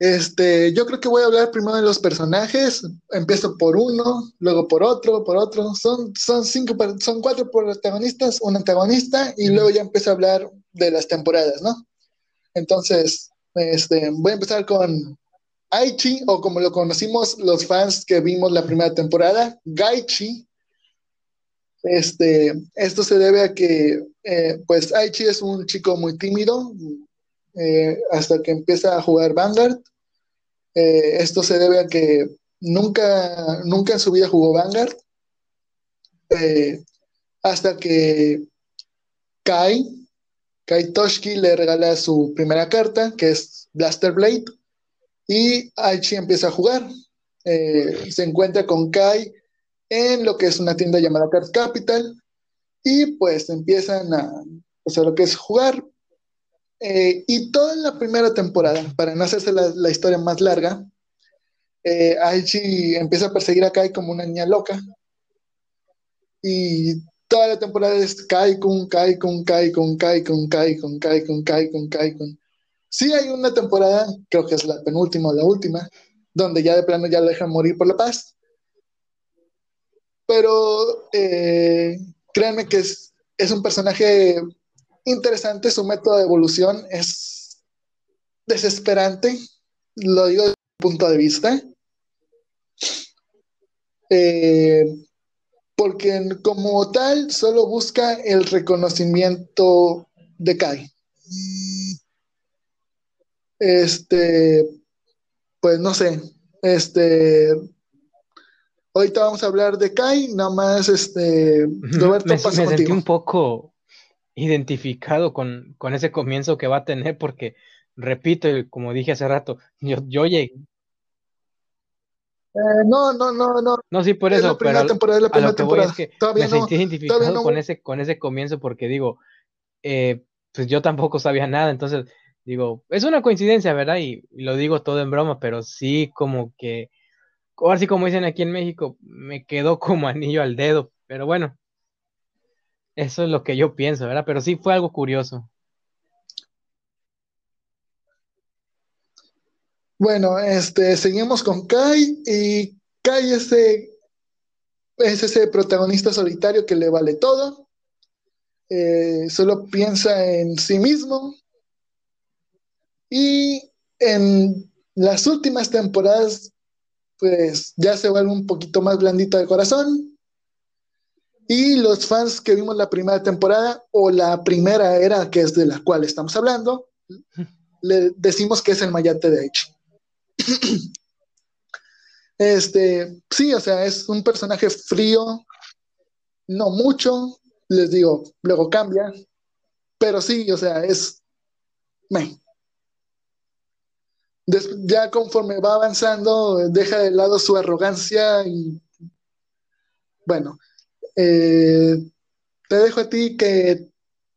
Este, yo creo que voy a hablar primero de los personajes. Empiezo por uno, luego por otro, por otro. Son, son cinco, son cuatro protagonistas, un antagonista, y luego ya empiezo a hablar de las temporadas, ¿no? Entonces, este, voy a empezar con Aichi, o como lo conocimos los fans que vimos la primera temporada, Gaichi, este, esto se debe a que, eh, pues, Aichi es un chico muy tímido eh, hasta que empieza a jugar Vanguard. Eh, esto se debe a que nunca, nunca en su vida jugó Vanguard. hasta que Kai, Kai Toshiki le regala su primera carta, que es Blaster Blade, y Aichi empieza a jugar. se encuentra con Kai en lo que es una tienda llamada Card Capital y pues empiezan a hacer lo que es jugar. Eh, y toda la primera temporada, para no hacerse la, historia más larga, eh, Aichi empieza a perseguir a Kai como una niña loca. Y toda la temporada es Kai con Kai con Kai con Kai con Kai con Kai con Kai con Kai con. Sí hay una temporada, creo que es la penúltima o la última, donde ya de plano ya lo dejan morir por la paz pero eh, créanme que es, un personaje interesante, su método de evolución es desesperante, lo digo desde mi punto de vista, eh, porque como tal solo busca el reconocimiento de Kai. Este, pues no sé, este, Ahorita vamos a hablar de Kai, nada más, este, Roberto, me, me sentí un poco identificado con, ese comienzo que va a tener, porque, repito, como dije hace rato, yo, yo llegué. Eh, no, no, no, no. No, sí, por eso. La primera temporada, la primera temporada. es que me sentí identificado con, ese, con ese comienzo, porque digo, eh, pues yo tampoco sabía nada, entonces digo, es una coincidencia, ¿verdad? y lo digo todo en broma, pero sí como que ahora sí como dicen aquí en México, me quedó como anillo al dedo, pero bueno, eso es lo que yo pienso, ¿verdad? Pero sí fue algo curioso. Bueno, este, seguimos con Kai y Kai es, es ese protagonista solitario que le vale todo, eh, solo piensa en sí mismo y en las últimas temporadas pues ya se vuelve un poquito más blandito de corazón. Y los fans que vimos la primera temporada o la primera era, que es de la cual estamos hablando, le decimos que es el mayate de Aichi. este, sí, o sea, es un personaje frío, no mucho, les digo, luego cambia, Pero sí, o sea, es... Me. Ya conforme va avanzando, deja de lado su arrogancia y... Bueno, eh, te dejo a ti que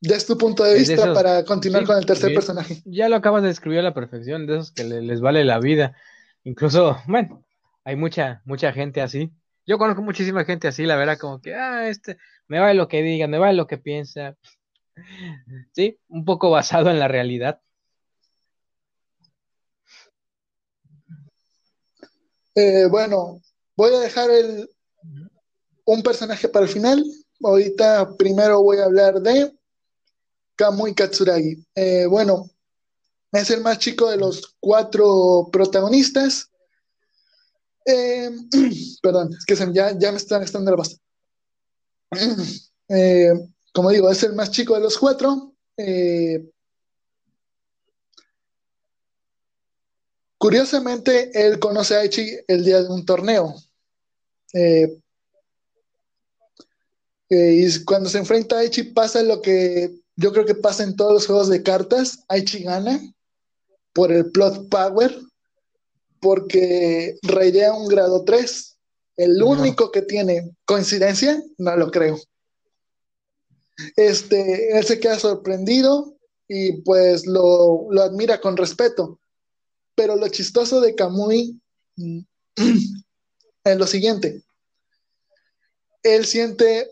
des tu punto de vista para continuar con el tercer personaje. Ya lo acabas de describir a la perfección, de esos que les vale la vida. Incluso, bueno, hay mucha, mucha gente así. Yo conozco muchísima gente así, la verdad, como que, ah, este, me vale lo que diga, me vale lo que piensa. Sí, un poco basado en la realidad. Eh, bueno, voy a dejar un personaje para el final. Ahorita primero voy a hablar de Kamui Katsuragi. Eh, bueno, es el más chico de los cuatro protagonistas. Eh, perdón, es que ya, me están gastando la pasta. Como digo, es el más chico de los cuatro. Curiosamente, él conoce a Aichi el día de un torneo. y cuando se enfrenta a Aichi pasa lo que yo creo que pasa en todos los juegos de cartas. Aichi gana por el plot power, porque raidea un grado 3. El único que tiene coincidencia, no lo creo. Este, él se queda sorprendido y pues lo, lo admira con respeto. Pero lo chistoso de Kamui es lo siguiente. Él siente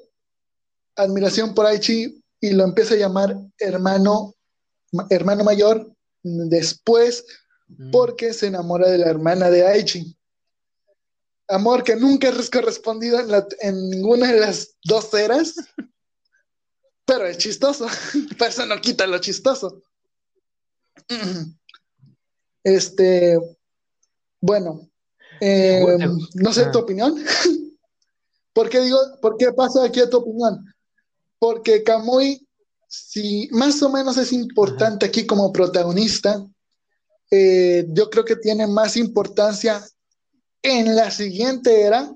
admiración por Aichi y lo empieza a llamar hermano, hermano mayor después mm. porque se enamora de la hermana de Aichi. Amor que nunca es correspondido en, ninguna de las dos eras, pero es chistoso. Pero eso no quita lo chistoso. Este, bueno, eh, no sé tu opinión. ¿Por qué digo, por qué pasa aquí a tu opinión? porque Kamui, si más o menos es importante aquí como protagonista, eh, yo creo que tiene más importancia en la siguiente era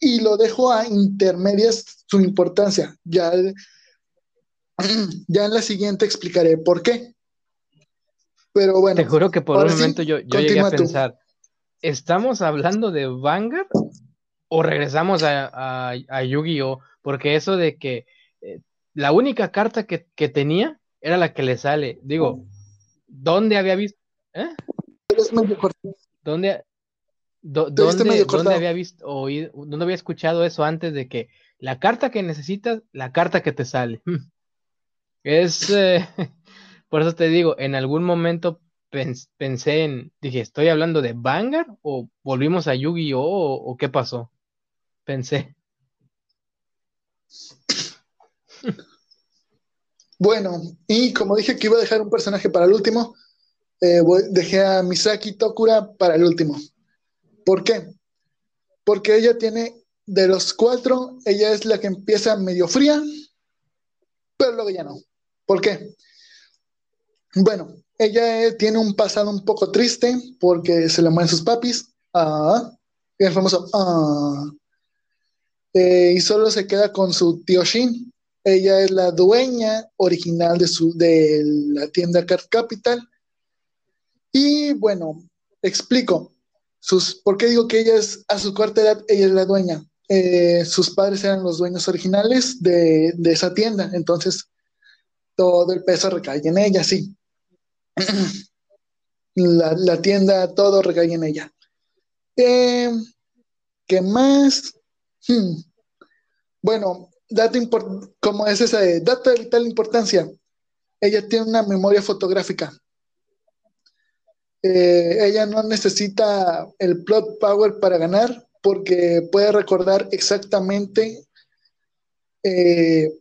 y lo dejo a intermedias su importancia. Ya, ya en la siguiente explicaré por qué. Pero bueno. Te juro que por un momento yo, llegué a pensar, ¿estamos hablando de Vanguard o regresamos a, a Yu-Gi-Oh? Porque eso de que la única carta que, tenía era la que le sale. Digo, ¿dónde había visto? ¿Eh? ¿Dónde, dónde, había visto oído, dónde había escuchado eso antes de que la carta que necesitas, la carta que te sale? Es, eh, por eso te digo, en algún momento pensé en, dije, ¿estoy hablando de Vanguard o volvimos a Yu-Gi-Oh o qué pasó? Pensé. Bueno, y como dije que iba a dejar un personaje para el último, eh, dejé a Misaki Tokura para el último. ¿Por qué? Porque ella tiene, de los cuatro, ella es la que empieza medio fría, pero luego ya no. ¿Por qué? Bueno, ella tiene un pasado un poco triste porque se le mueren sus papis. Ah, el famoso. Ah, eh, y solo se queda con su tío Shin, ella es la dueña original de, su, de la tienda Card Capital. Y bueno, explico. Sus, ¿Por qué digo que ella es, a su cuarta edad, ella es la dueña? Eh, sus padres eran los dueños originales de, esa tienda, entonces todo el peso recae en ella, sí. La, tienda, todo recae en ella. Eh, ¿Qué más? Hmm. Bueno, dato como es ese dato de vital importancia, ella tiene una memoria fotográfica. Eh, ella no necesita el plot power para ganar porque puede recordar exactamente eh,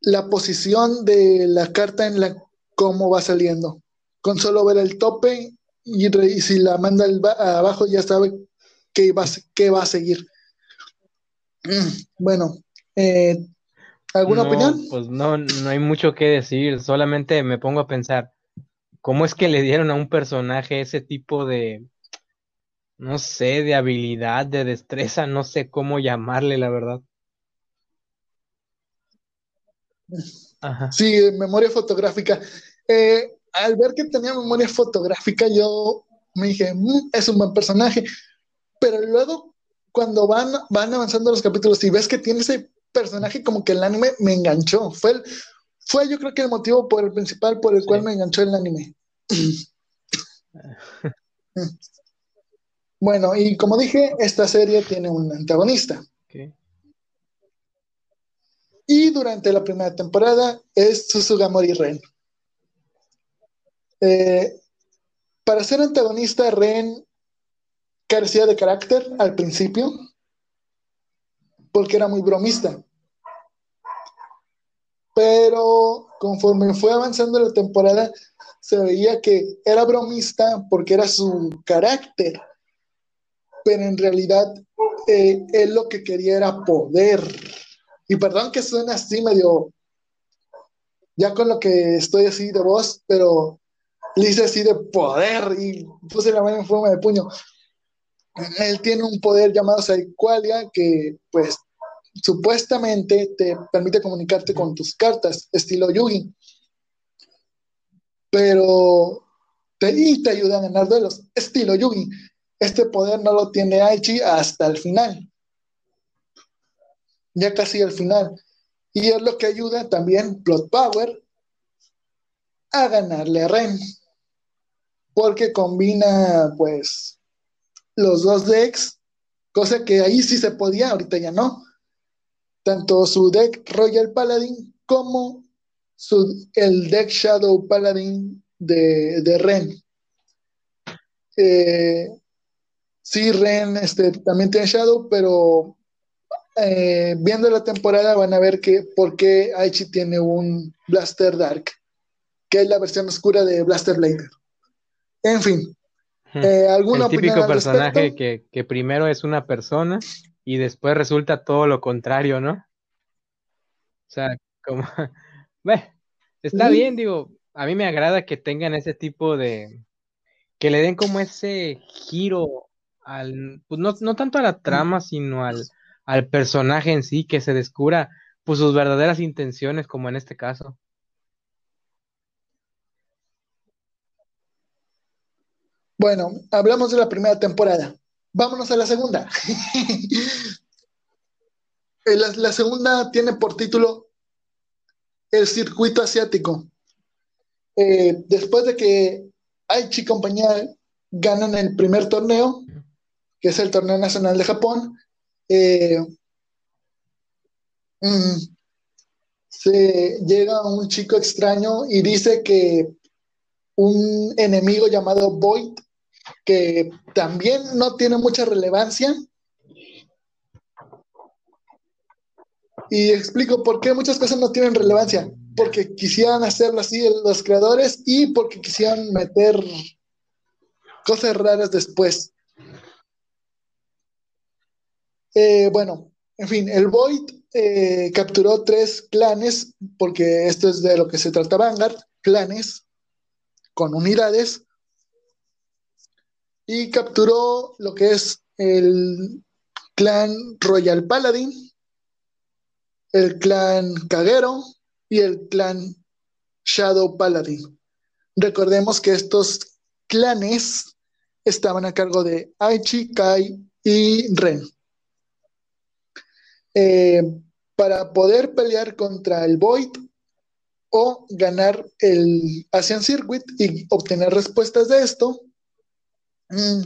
la posición de la carta en la cómo va saliendo. Con solo ver el tope y, si la manda abajo ya sabe qué va, qué va a seguir. Bueno, eh, ¿Alguna opinión? Pues no, no hay mucho que decir, solamente me pongo a pensar, ¿cómo es que le dieron a un personaje ese tipo de, no sé, de habilidad, de destreza, no sé cómo llamarle, la verdad? Sí, memoria fotográfica. Eh, al ver que tenía memoria fotográfica, yo me dije, mm, es un buen personaje. Pero luego, cuando van, van avanzando los capítulos y ves que tiene ese personaje, como que el anime me enganchó. Fue, fue yo creo que el motivo por el principal por el cual me enganchó el anime. bueno, y como dije, esta serie tiene un antagonista. Y durante la primera temporada es Susugamori Ren. Eh, para ser antagonista, Ren carecía de carácter al principio, porque era muy bromista. Pero conforme fue avanzando la temporada, se veía que era bromista porque era su carácter. Pero en realidad, eh, él lo que quería era poder y perdón que suena así medio, ya con lo que estoy así de voz, pero le hice así de poder y puse la mano en forma de puño. Él tiene un poder llamado Saiqualia que, pues, supuestamente te permite comunicarte con tus cartas, estilo Yugi. Pero te, y te ayuda a ganar duelos, estilo Yugi. Este poder no lo tiene Aichi hasta el final ya casi al final. Y es lo que ayuda también Plot Power a ganarle a Ren. Porque combina, pues, los dos decks, cosa que ahí sí se podía, ahorita ya no. Tanto su deck Royal Paladin como su, el deck Shadow Paladin de, Ren. Eh, sí, Ren este, también tiene Shadow, pero eh, viendo la temporada van a ver que por qué Aichi tiene un Blaster Dark, que es la versión oscura de Blaster Blader. En fin. Eh, ¿alguna El típico personaje que, que, primero es una persona y después resulta todo lo contrario, ¿no? O sea, como... está bien, digo, a mí me agrada que tengan ese tipo de... que le den como ese giro al... pues no, no tanto a la trama, sino al al personaje en sí, que se descubra pues sus verdaderas intenciones, como en este caso. Bueno, hablamos de la primera temporada. Vámonos a la segunda. la, la, segunda tiene por título El circuito asiático. Eh, después de que Aichi y compañía ganan el primer torneo, que es el torneo nacional de Japón, eh, mm, se llega un chico extraño y dice que un enemigo llamado Void, que también no tiene mucha relevancia. Y explico por qué muchas cosas no tienen relevancia. Porque quisieran hacerlo así los creadores y porque quisieran meter cosas raras después. Eh, bueno, en fin, el Void eh, capturó tres clanes, porque esto es de lo que se trata Vanguard, clanes con unidades, y capturó lo que es el clan Royal Paladin, el clan Kagero y el clan Shadow Paladin. Recordemos que estos clanes estaban a cargo de Aichi, Kai y Ren. Eh, para poder pelear contra el Void o ganar el Asian Circuit y obtener respuestas de esto, mm,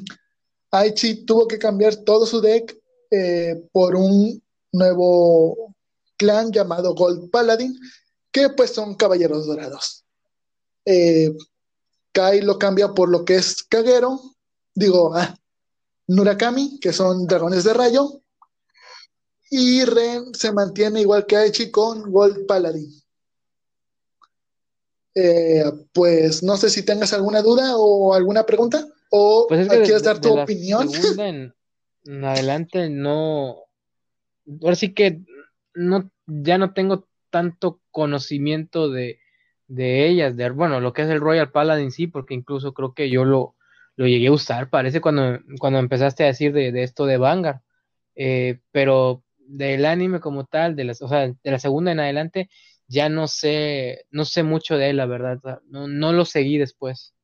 Aichi tuvo que cambiar todo su deck eh, por un nuevo clan llamado Gold Paladin, que pues son caballeros dorados. Eh, Kai lo cambia por lo que es Kagero, digo, ah, Nurakami, que son dragones de rayo, y Ren se mantiene igual que Aichi con Gold Paladin. Eh, pues no sé si tengas alguna duda o alguna pregunta o pues quieres dar tu opinión. En, adelante no. Ahora sí que no, ya no tengo tanto conocimiento de, de ellas, de bueno, lo que es el Royal Paladin sí, porque incluso creo que yo lo, lo llegué a usar, parece cuando, cuando empezaste a decir de, esto de Vanguard. Eh, pero del anime como tal, de, las, o sea, de la segunda en adelante, ya no sé, no sé mucho de él, la verdad. No, no lo seguí después.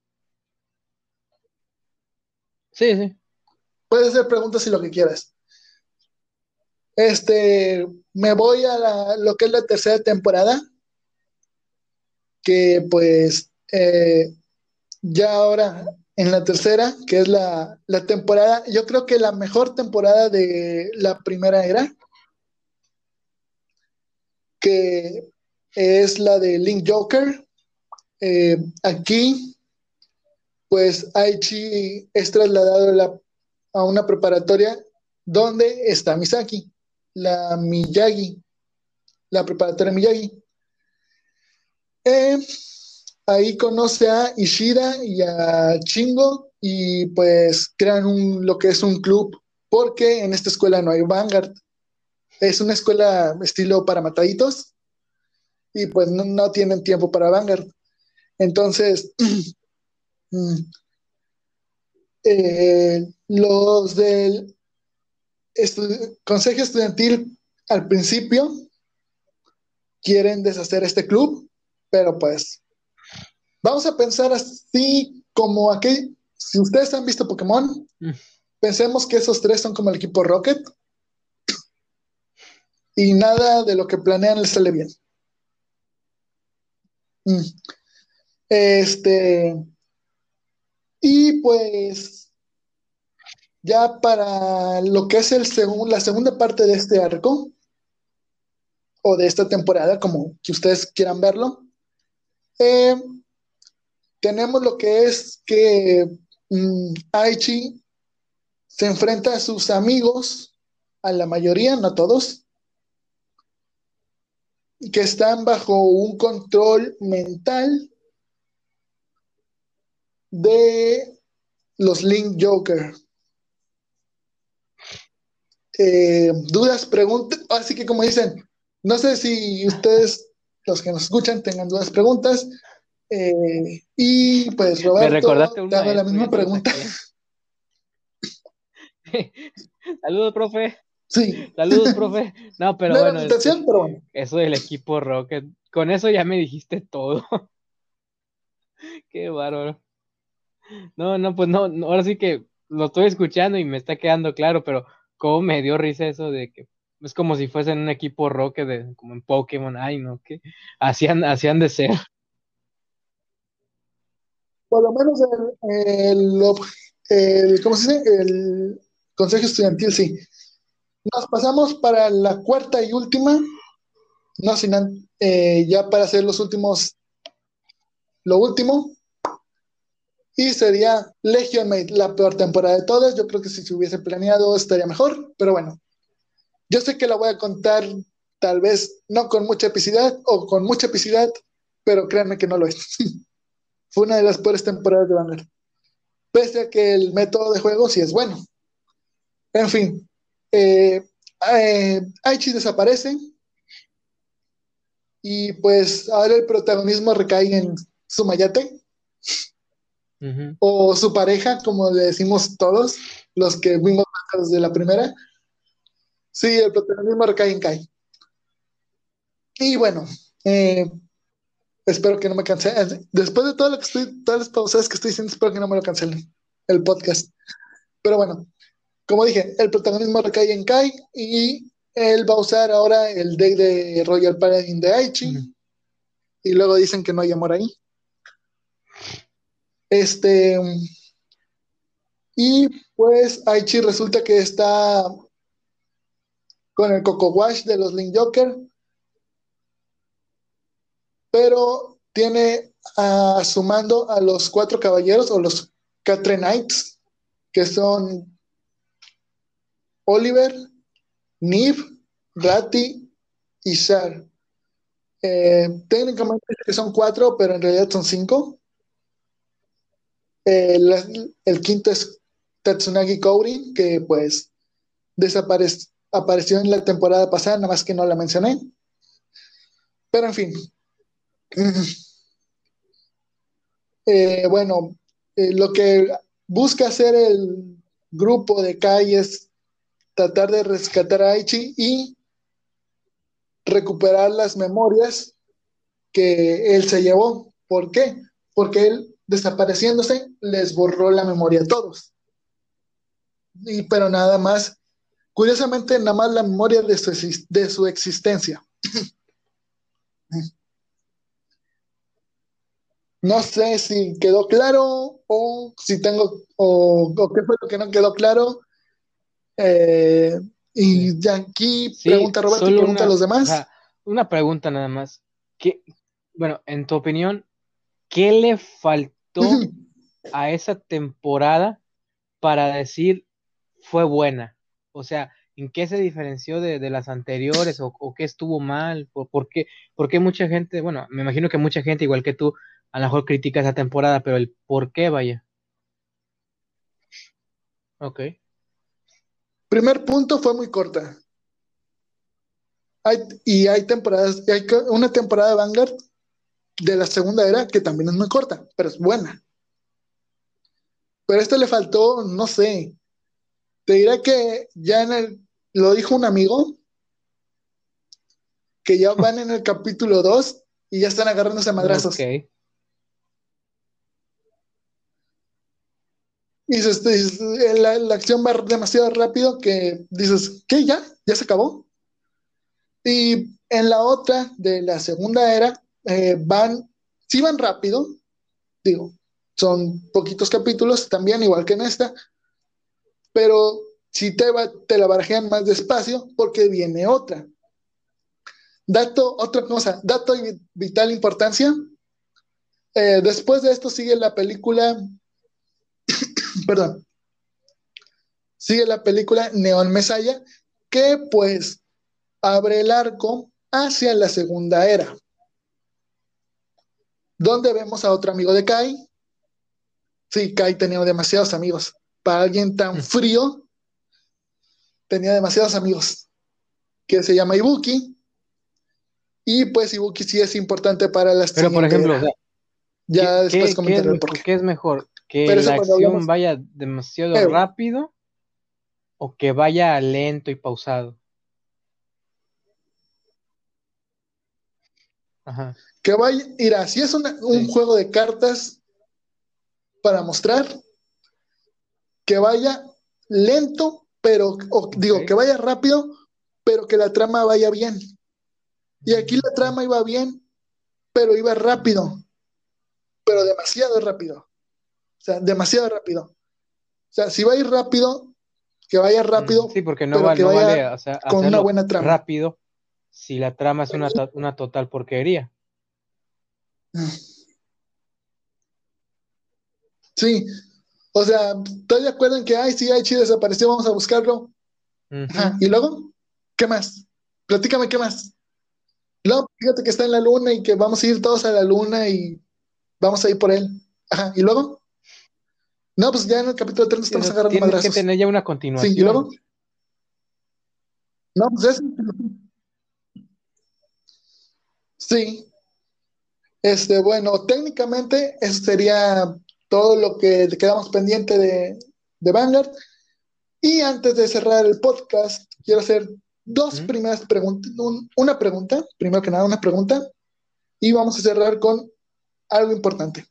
Sí, sí. Puedes hacer preguntas si lo que quieras. Este, me voy a lo que es la tercera temporada, que pues eh, ya ahora en la tercera, que es la, la, temporada, yo creo que la mejor temporada de la primera era, que es la de Link Joker. Eh, aquí, pues Aichi es trasladado a una preparatoria donde está Misaki, la Miyagi, la preparatoria Miyagi. Eh, ahí conoce a Ishida y a Chingo y pues crean un, lo que es un club, porque en esta escuela no hay Vanguard. Es una escuela estilo para mataditos y pues no, tienen tiempo para Vanguard. Entonces, mm, eh, los del Consejo Estudiantil al principio quieren deshacer este club, pero pues vamos a pensar así como aquí, si ustedes han visto Pokémon, mm. pensemos que esos tres son como el equipo Rocket y nada de lo que planean les sale bien. Mm. Este, y pues ya para lo que es el la segunda parte de este arco, o de esta temporada, como que ustedes quieran verlo, eh, tenemos lo que es que mm, Aichi se enfrenta a sus amigos, a la mayoría, no a todos, que están bajo un control mental de los Link Joker. Eh, dudas, preguntas, así que como dicen, no sé si ustedes, los que nos escuchan, tengan dudas, preguntas. Eh, y pues Roberto, Me recordaste una la misma pregunta. Saludos, profe. Sí. Saludos, profe. No, pero bueno, Eso del equipo Rocket, con eso ya me dijiste todo. Qué bárbaro. No, no, pues no, ahora sí que lo estoy escuchando y me está quedando claro, pero cómo me dio risa eso de que es como si fuesen un equipo Rocket de, como en Pokémon, ay no, que hacían, hacían de ser. Por lo menos el, el, ¿cómo se dice? El consejo estudiantil, sí nos pasamos para la cuarta y última, no sin eh, ya para hacer los últimos, lo último, y sería Legion Mate, la peor temporada de todas. Yo creo que si se hubiese planeado estaría mejor, pero bueno, yo sé que la voy a contar tal vez no con mucha epicidad o con mucha epicidad, pero créanme que no lo es. Fue una de las peores temporadas de Banner. Pese a que el método de juego sí es bueno. En fin, eh, eh, Aichi desaparece y pues ahora el protagonismo recae en su mayate o su pareja, como le decimos todos los que vimos desde la primera. Sí, el protagonismo recae en Kai. Y bueno, eh, espero que no me cancelen. Después de todo lo que estoy, todas las pausas que estoy diciendo, espero que no me lo cancelen el podcast. Pero bueno, como dije, el protagonismo recae en Kai y él va a usar ahora el deck de Royal Paladin de Aichi. Y luego dicen que no hay amor ahí. Este. Y pues Aichi resulta que está con el Coco Wash de los Link Joker. Pero tiene a su mando a los cuatro caballeros o los Catre Knights, que son Oliver, Nib, Ratti y Shar. Eh, técnicamente son cuatro, pero en realidad son cinco. el, quinto es Tatsunagi Kouri, que pues apareció en la temporada pasada, nada más que no la mencioné. Pero en fin. Eh, bueno, eh, lo que busca hacer el grupo de calles tratar de rescatar a Aichi y recuperar las memorias que él se llevó. ¿Por qué? Porque él, desapareciéndose, les borró la memoria a todos. Y, pero nada más, curiosamente, nada más la memoria de su, de su existencia. No sé si quedó claro o si tengo, o, qué fue lo que no quedó claro. Eh, y ya aquí pregunta Roberto y pregunta a los demás. una pregunta nada más. ¿Qué, bueno, en tu opinión, ¿qué le faltó a esa temporada para decir fue buena? O sea, ¿en qué se diferenció de, las anteriores o, qué estuvo mal? ¿Por, qué, ¿Por qué mucha gente, bueno, me imagino que mucha gente, igual que tú, a lo mejor critica esa temporada, pero el por qué, vaya. Ok. Primer punto fue muy corta. y hay temporadas, hay una temporada de Vanguard de la segunda era que también es muy corta, pero es buena. Pero a esto le faltó, no sé. Te diré que ya en el, lo dijo un amigo, que ya van en el capítulo 2 y ya están agarrándose a madrazos. Ok. Y la, la, acción va demasiado rápido que dices, ¿qué? ¿Ya? ¿Ya se acabó? Y en la otra, de la segunda era, eh, van, sí van rápido, digo, son poquitos capítulos también, igual que en esta, pero si te, va, te la barajean más despacio porque viene otra. Dato, otra cosa, dato de vital importancia. Eh, después de esto sigue la película perdón, sigue la película Neon Mesaya, que pues abre el arco hacia la segunda era, donde vemos a otro amigo de Kai. Sí, Kai tenía demasiados amigos. Para alguien tan frío, tenía demasiados amigos, que se llama Ibuki. Y pues Ibuki sí es importante para las Pero por ejemplo, ya después comentaré por qué. ¿Qué es mejor? Que la acción vaya demasiado rápido o que vaya lento y pausado. Ajá. Que vaya, mira, si es un juego de cartas para mostrar, que vaya lento, pero, digo, que vaya rápido, pero que la trama vaya bien. Y aquí la trama iba bien, pero iba rápido, pero demasiado rápido. Sea, demasiado rápido. O sea, si va a ir rápido, que vaya rápido. Mm, sí, porque no, vale, o sea, con una buena trama. Rápido, si la trama es una, una total porquería. Sí, o sea, ¿estás de acuerdo en que, ay, sí, Aichi desapareció, vamos a buscarlo? ¿Y luego? ¿Qué más? Platícame, ¿qué más? No, fíjate que está en la luna y que vamos a ir todos a la luna y vamos a ir por él. Ajá, ¿y luego? No, pues ya en el capítulo 3 estamos agarrando Tienes madrazos. que tener ya una continuación. Sí, ¿y luego? No, pues es... Sí. Este, bueno, técnicamente eso sería todo lo que quedamos pendiente de, de Vanguard. Y antes de cerrar el podcast, quiero hacer dos primeras preguntas. una pregunta, primero que nada, una pregunta. Y vamos a cerrar con algo importante.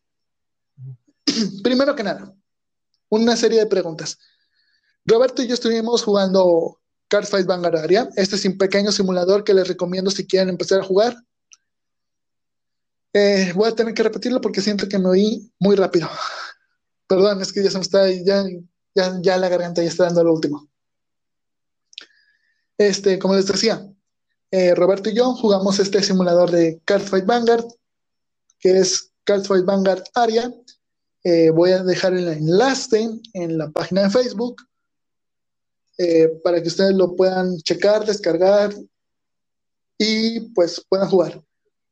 primero que nada, una serie de preguntas. Roberto y yo estuvimos jugando Cardfight Vanguard Aria. Este es un pequeño simulador que les recomiendo si quieren empezar a jugar. Eh, voy a tener que repetirlo porque siento que me oí muy rápido. Perdón, es que ya se me está, ya, ya, la garganta ya está dando lo último. Este, como les decía, eh, Roberto y yo jugamos este simulador de Cardfight Vanguard, que es Cardfight Vanguard Aria. Eh, voy a dejar el enlace en la página de Facebook eh, para que ustedes lo puedan checar, descargar y pues puedan jugar.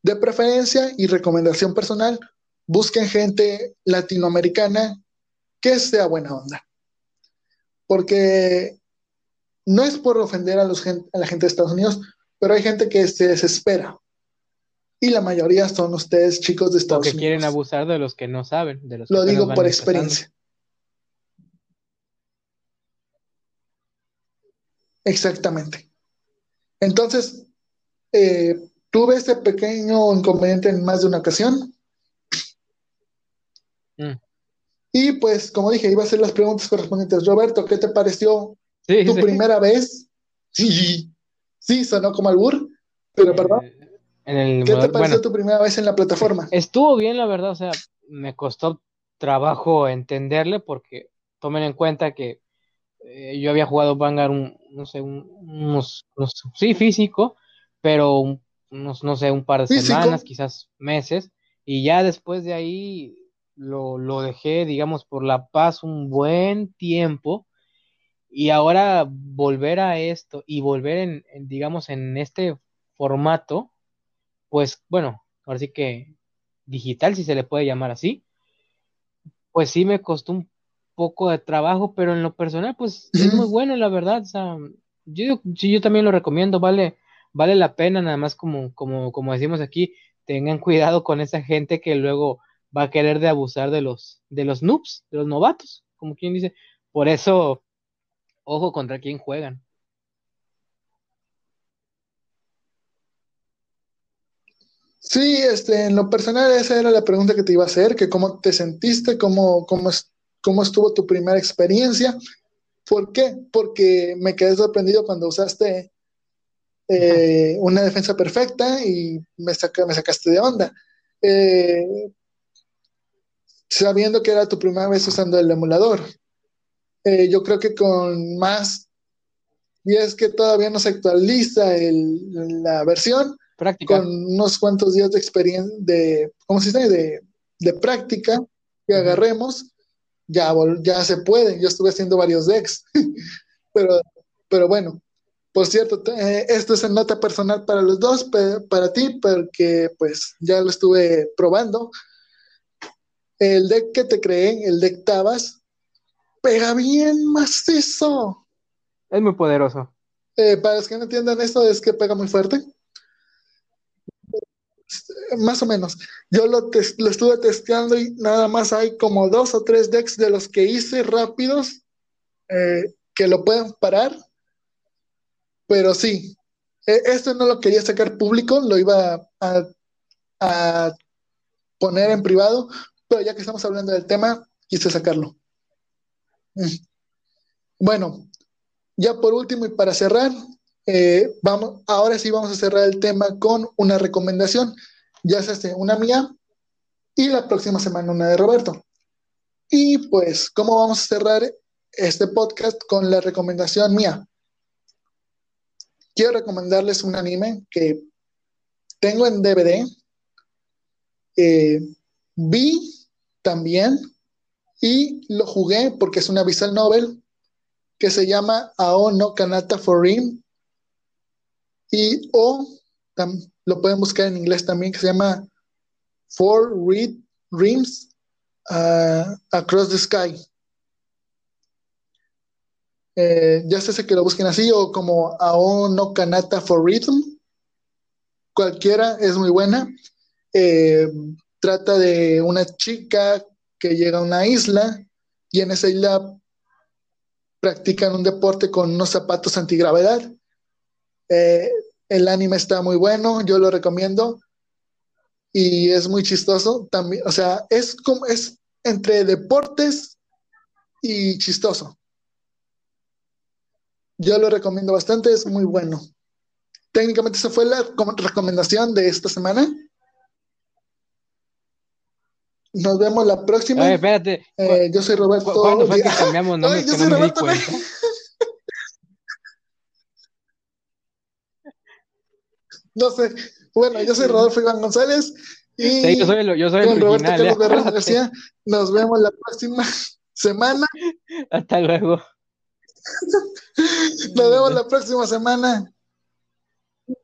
De preferencia y recomendación personal, busquen gente latinoamericana que sea buena onda. Porque no es por ofender a, los, a la gente de Estados Unidos, pero hay gente que se desespera y la mayoría son ustedes chicos de Estados Unidos. Que quieren abusar de los que no saben. De los Lo digo por experiencia. Exactamente. Entonces, eh, tuve ese pequeño inconveniente en más de una ocasión. Mm. Y pues, como dije, iba a hacer las preguntas correspondientes. Roberto, ¿qué te pareció Sí, tu sí. primera vez? Sí, sí, sonó como albur, pero perdón. En el ¿Qué te bueno, pareció tu primera vez en la plataforma? estuvo bien, la verdad, o sea, me costó trabajo entenderle porque tomen en cuenta que eh, yo había jugado Vanguard un, no sé, un- unos, unos- sí, físico, pero un- unos, no sé, un par de Físico. semanas, quizás meses, y ya después de ahí lo, lo dejé, digamos, por la paz un buen tiempo, y ahora volver a esto y volver en, en, digamos, en este formato, pues bueno, ahora sí que digital, si se le puede llamar así, pues sí me costó un poco de trabajo, pero en lo personal, pues es muy bueno, la verdad. O sea, yo, yo también lo recomiendo, vale, vale la pena, nada más como, como, como decimos aquí, tengan cuidado con esa gente que luego va a querer de abusar de los, de los noobs, de los novatos, como quien dice. Por eso, ojo contra quién juegan. Sí, este, en lo personal esa era la pregunta que te iba a hacer, que cómo te sentiste, cómo, cómo, cómo estuvo tu primera experiencia. ¿Por qué? Porque me quedé sorprendido cuando usaste eh, una defensa perfecta y me, saca, me sacaste de onda. Eh, sabiendo que era tu primera vez usando el emulador. Eh, yo creo que con más, y es que todavía no se actualiza la versión, Práctica. con unos cuantos días de experiencia, de, ¿cómo se dice? De, de práctica que agarremos, ya, ya se puede. Yo estuve haciendo varios decks, pero, pero bueno. Por cierto, eh, esto es en nota personal para los dos, para ti, porque pues ya lo estuve probando. El deck que te creé, el deck Tabas, pega bien macizo. Es muy poderoso. Eh, para los que no entiendan esto, es que pega muy fuerte. Más o menos. Yo lo, lo estuve testeando y nada más hay como dos o tres decks de los que hice rápidos eh, que lo pueden parar. Pero sí, eh, esto no lo quería sacar público, lo iba a, a poner en privado, pero ya que estamos hablando del tema, quise sacarlo. Mm. Bueno, ya por último y para cerrar, eh, vamos, ahora sí vamos a cerrar el tema con una recomendación, ya se hace una mía y la próxima semana una de Roberto. Y pues, ¿cómo vamos a cerrar este podcast con la recomendación mía? Quiero recomendarles un anime que tengo en DVD, eh, vi también y lo jugué porque es una visual novel que se llama Ao no Kanata for Rim y o lo pueden buscar en inglés también que se llama Four Read Rims uh, Across the Sky. Eh, ya sé que lo busquen así o como Ao no Kanata for Rhythm. Cualquiera es muy buena. Eh, trata de una chica que llega a una isla y en esa isla practican un deporte con unos zapatos antigravedad. Eh, el anime está muy bueno, yo lo recomiendo y es muy chistoso también, o sea, es como es entre deportes y chistoso. Yo lo recomiendo bastante, es muy bueno. Técnicamente esa fue la com- recomendación de esta semana. Nos vemos la próxima. Oye, espérate. Eh, yo soy Roberto. ¿Cu- ¿Cuándo fue que cambiamos nombres yo soy no me di Roberto. No sé. Bueno, yo soy Rodolfo Iván González y Sí, yo soy yo soy el Roberto original. García. Nos vemos la próxima semana. Hasta luego. Nos vemos la próxima semana.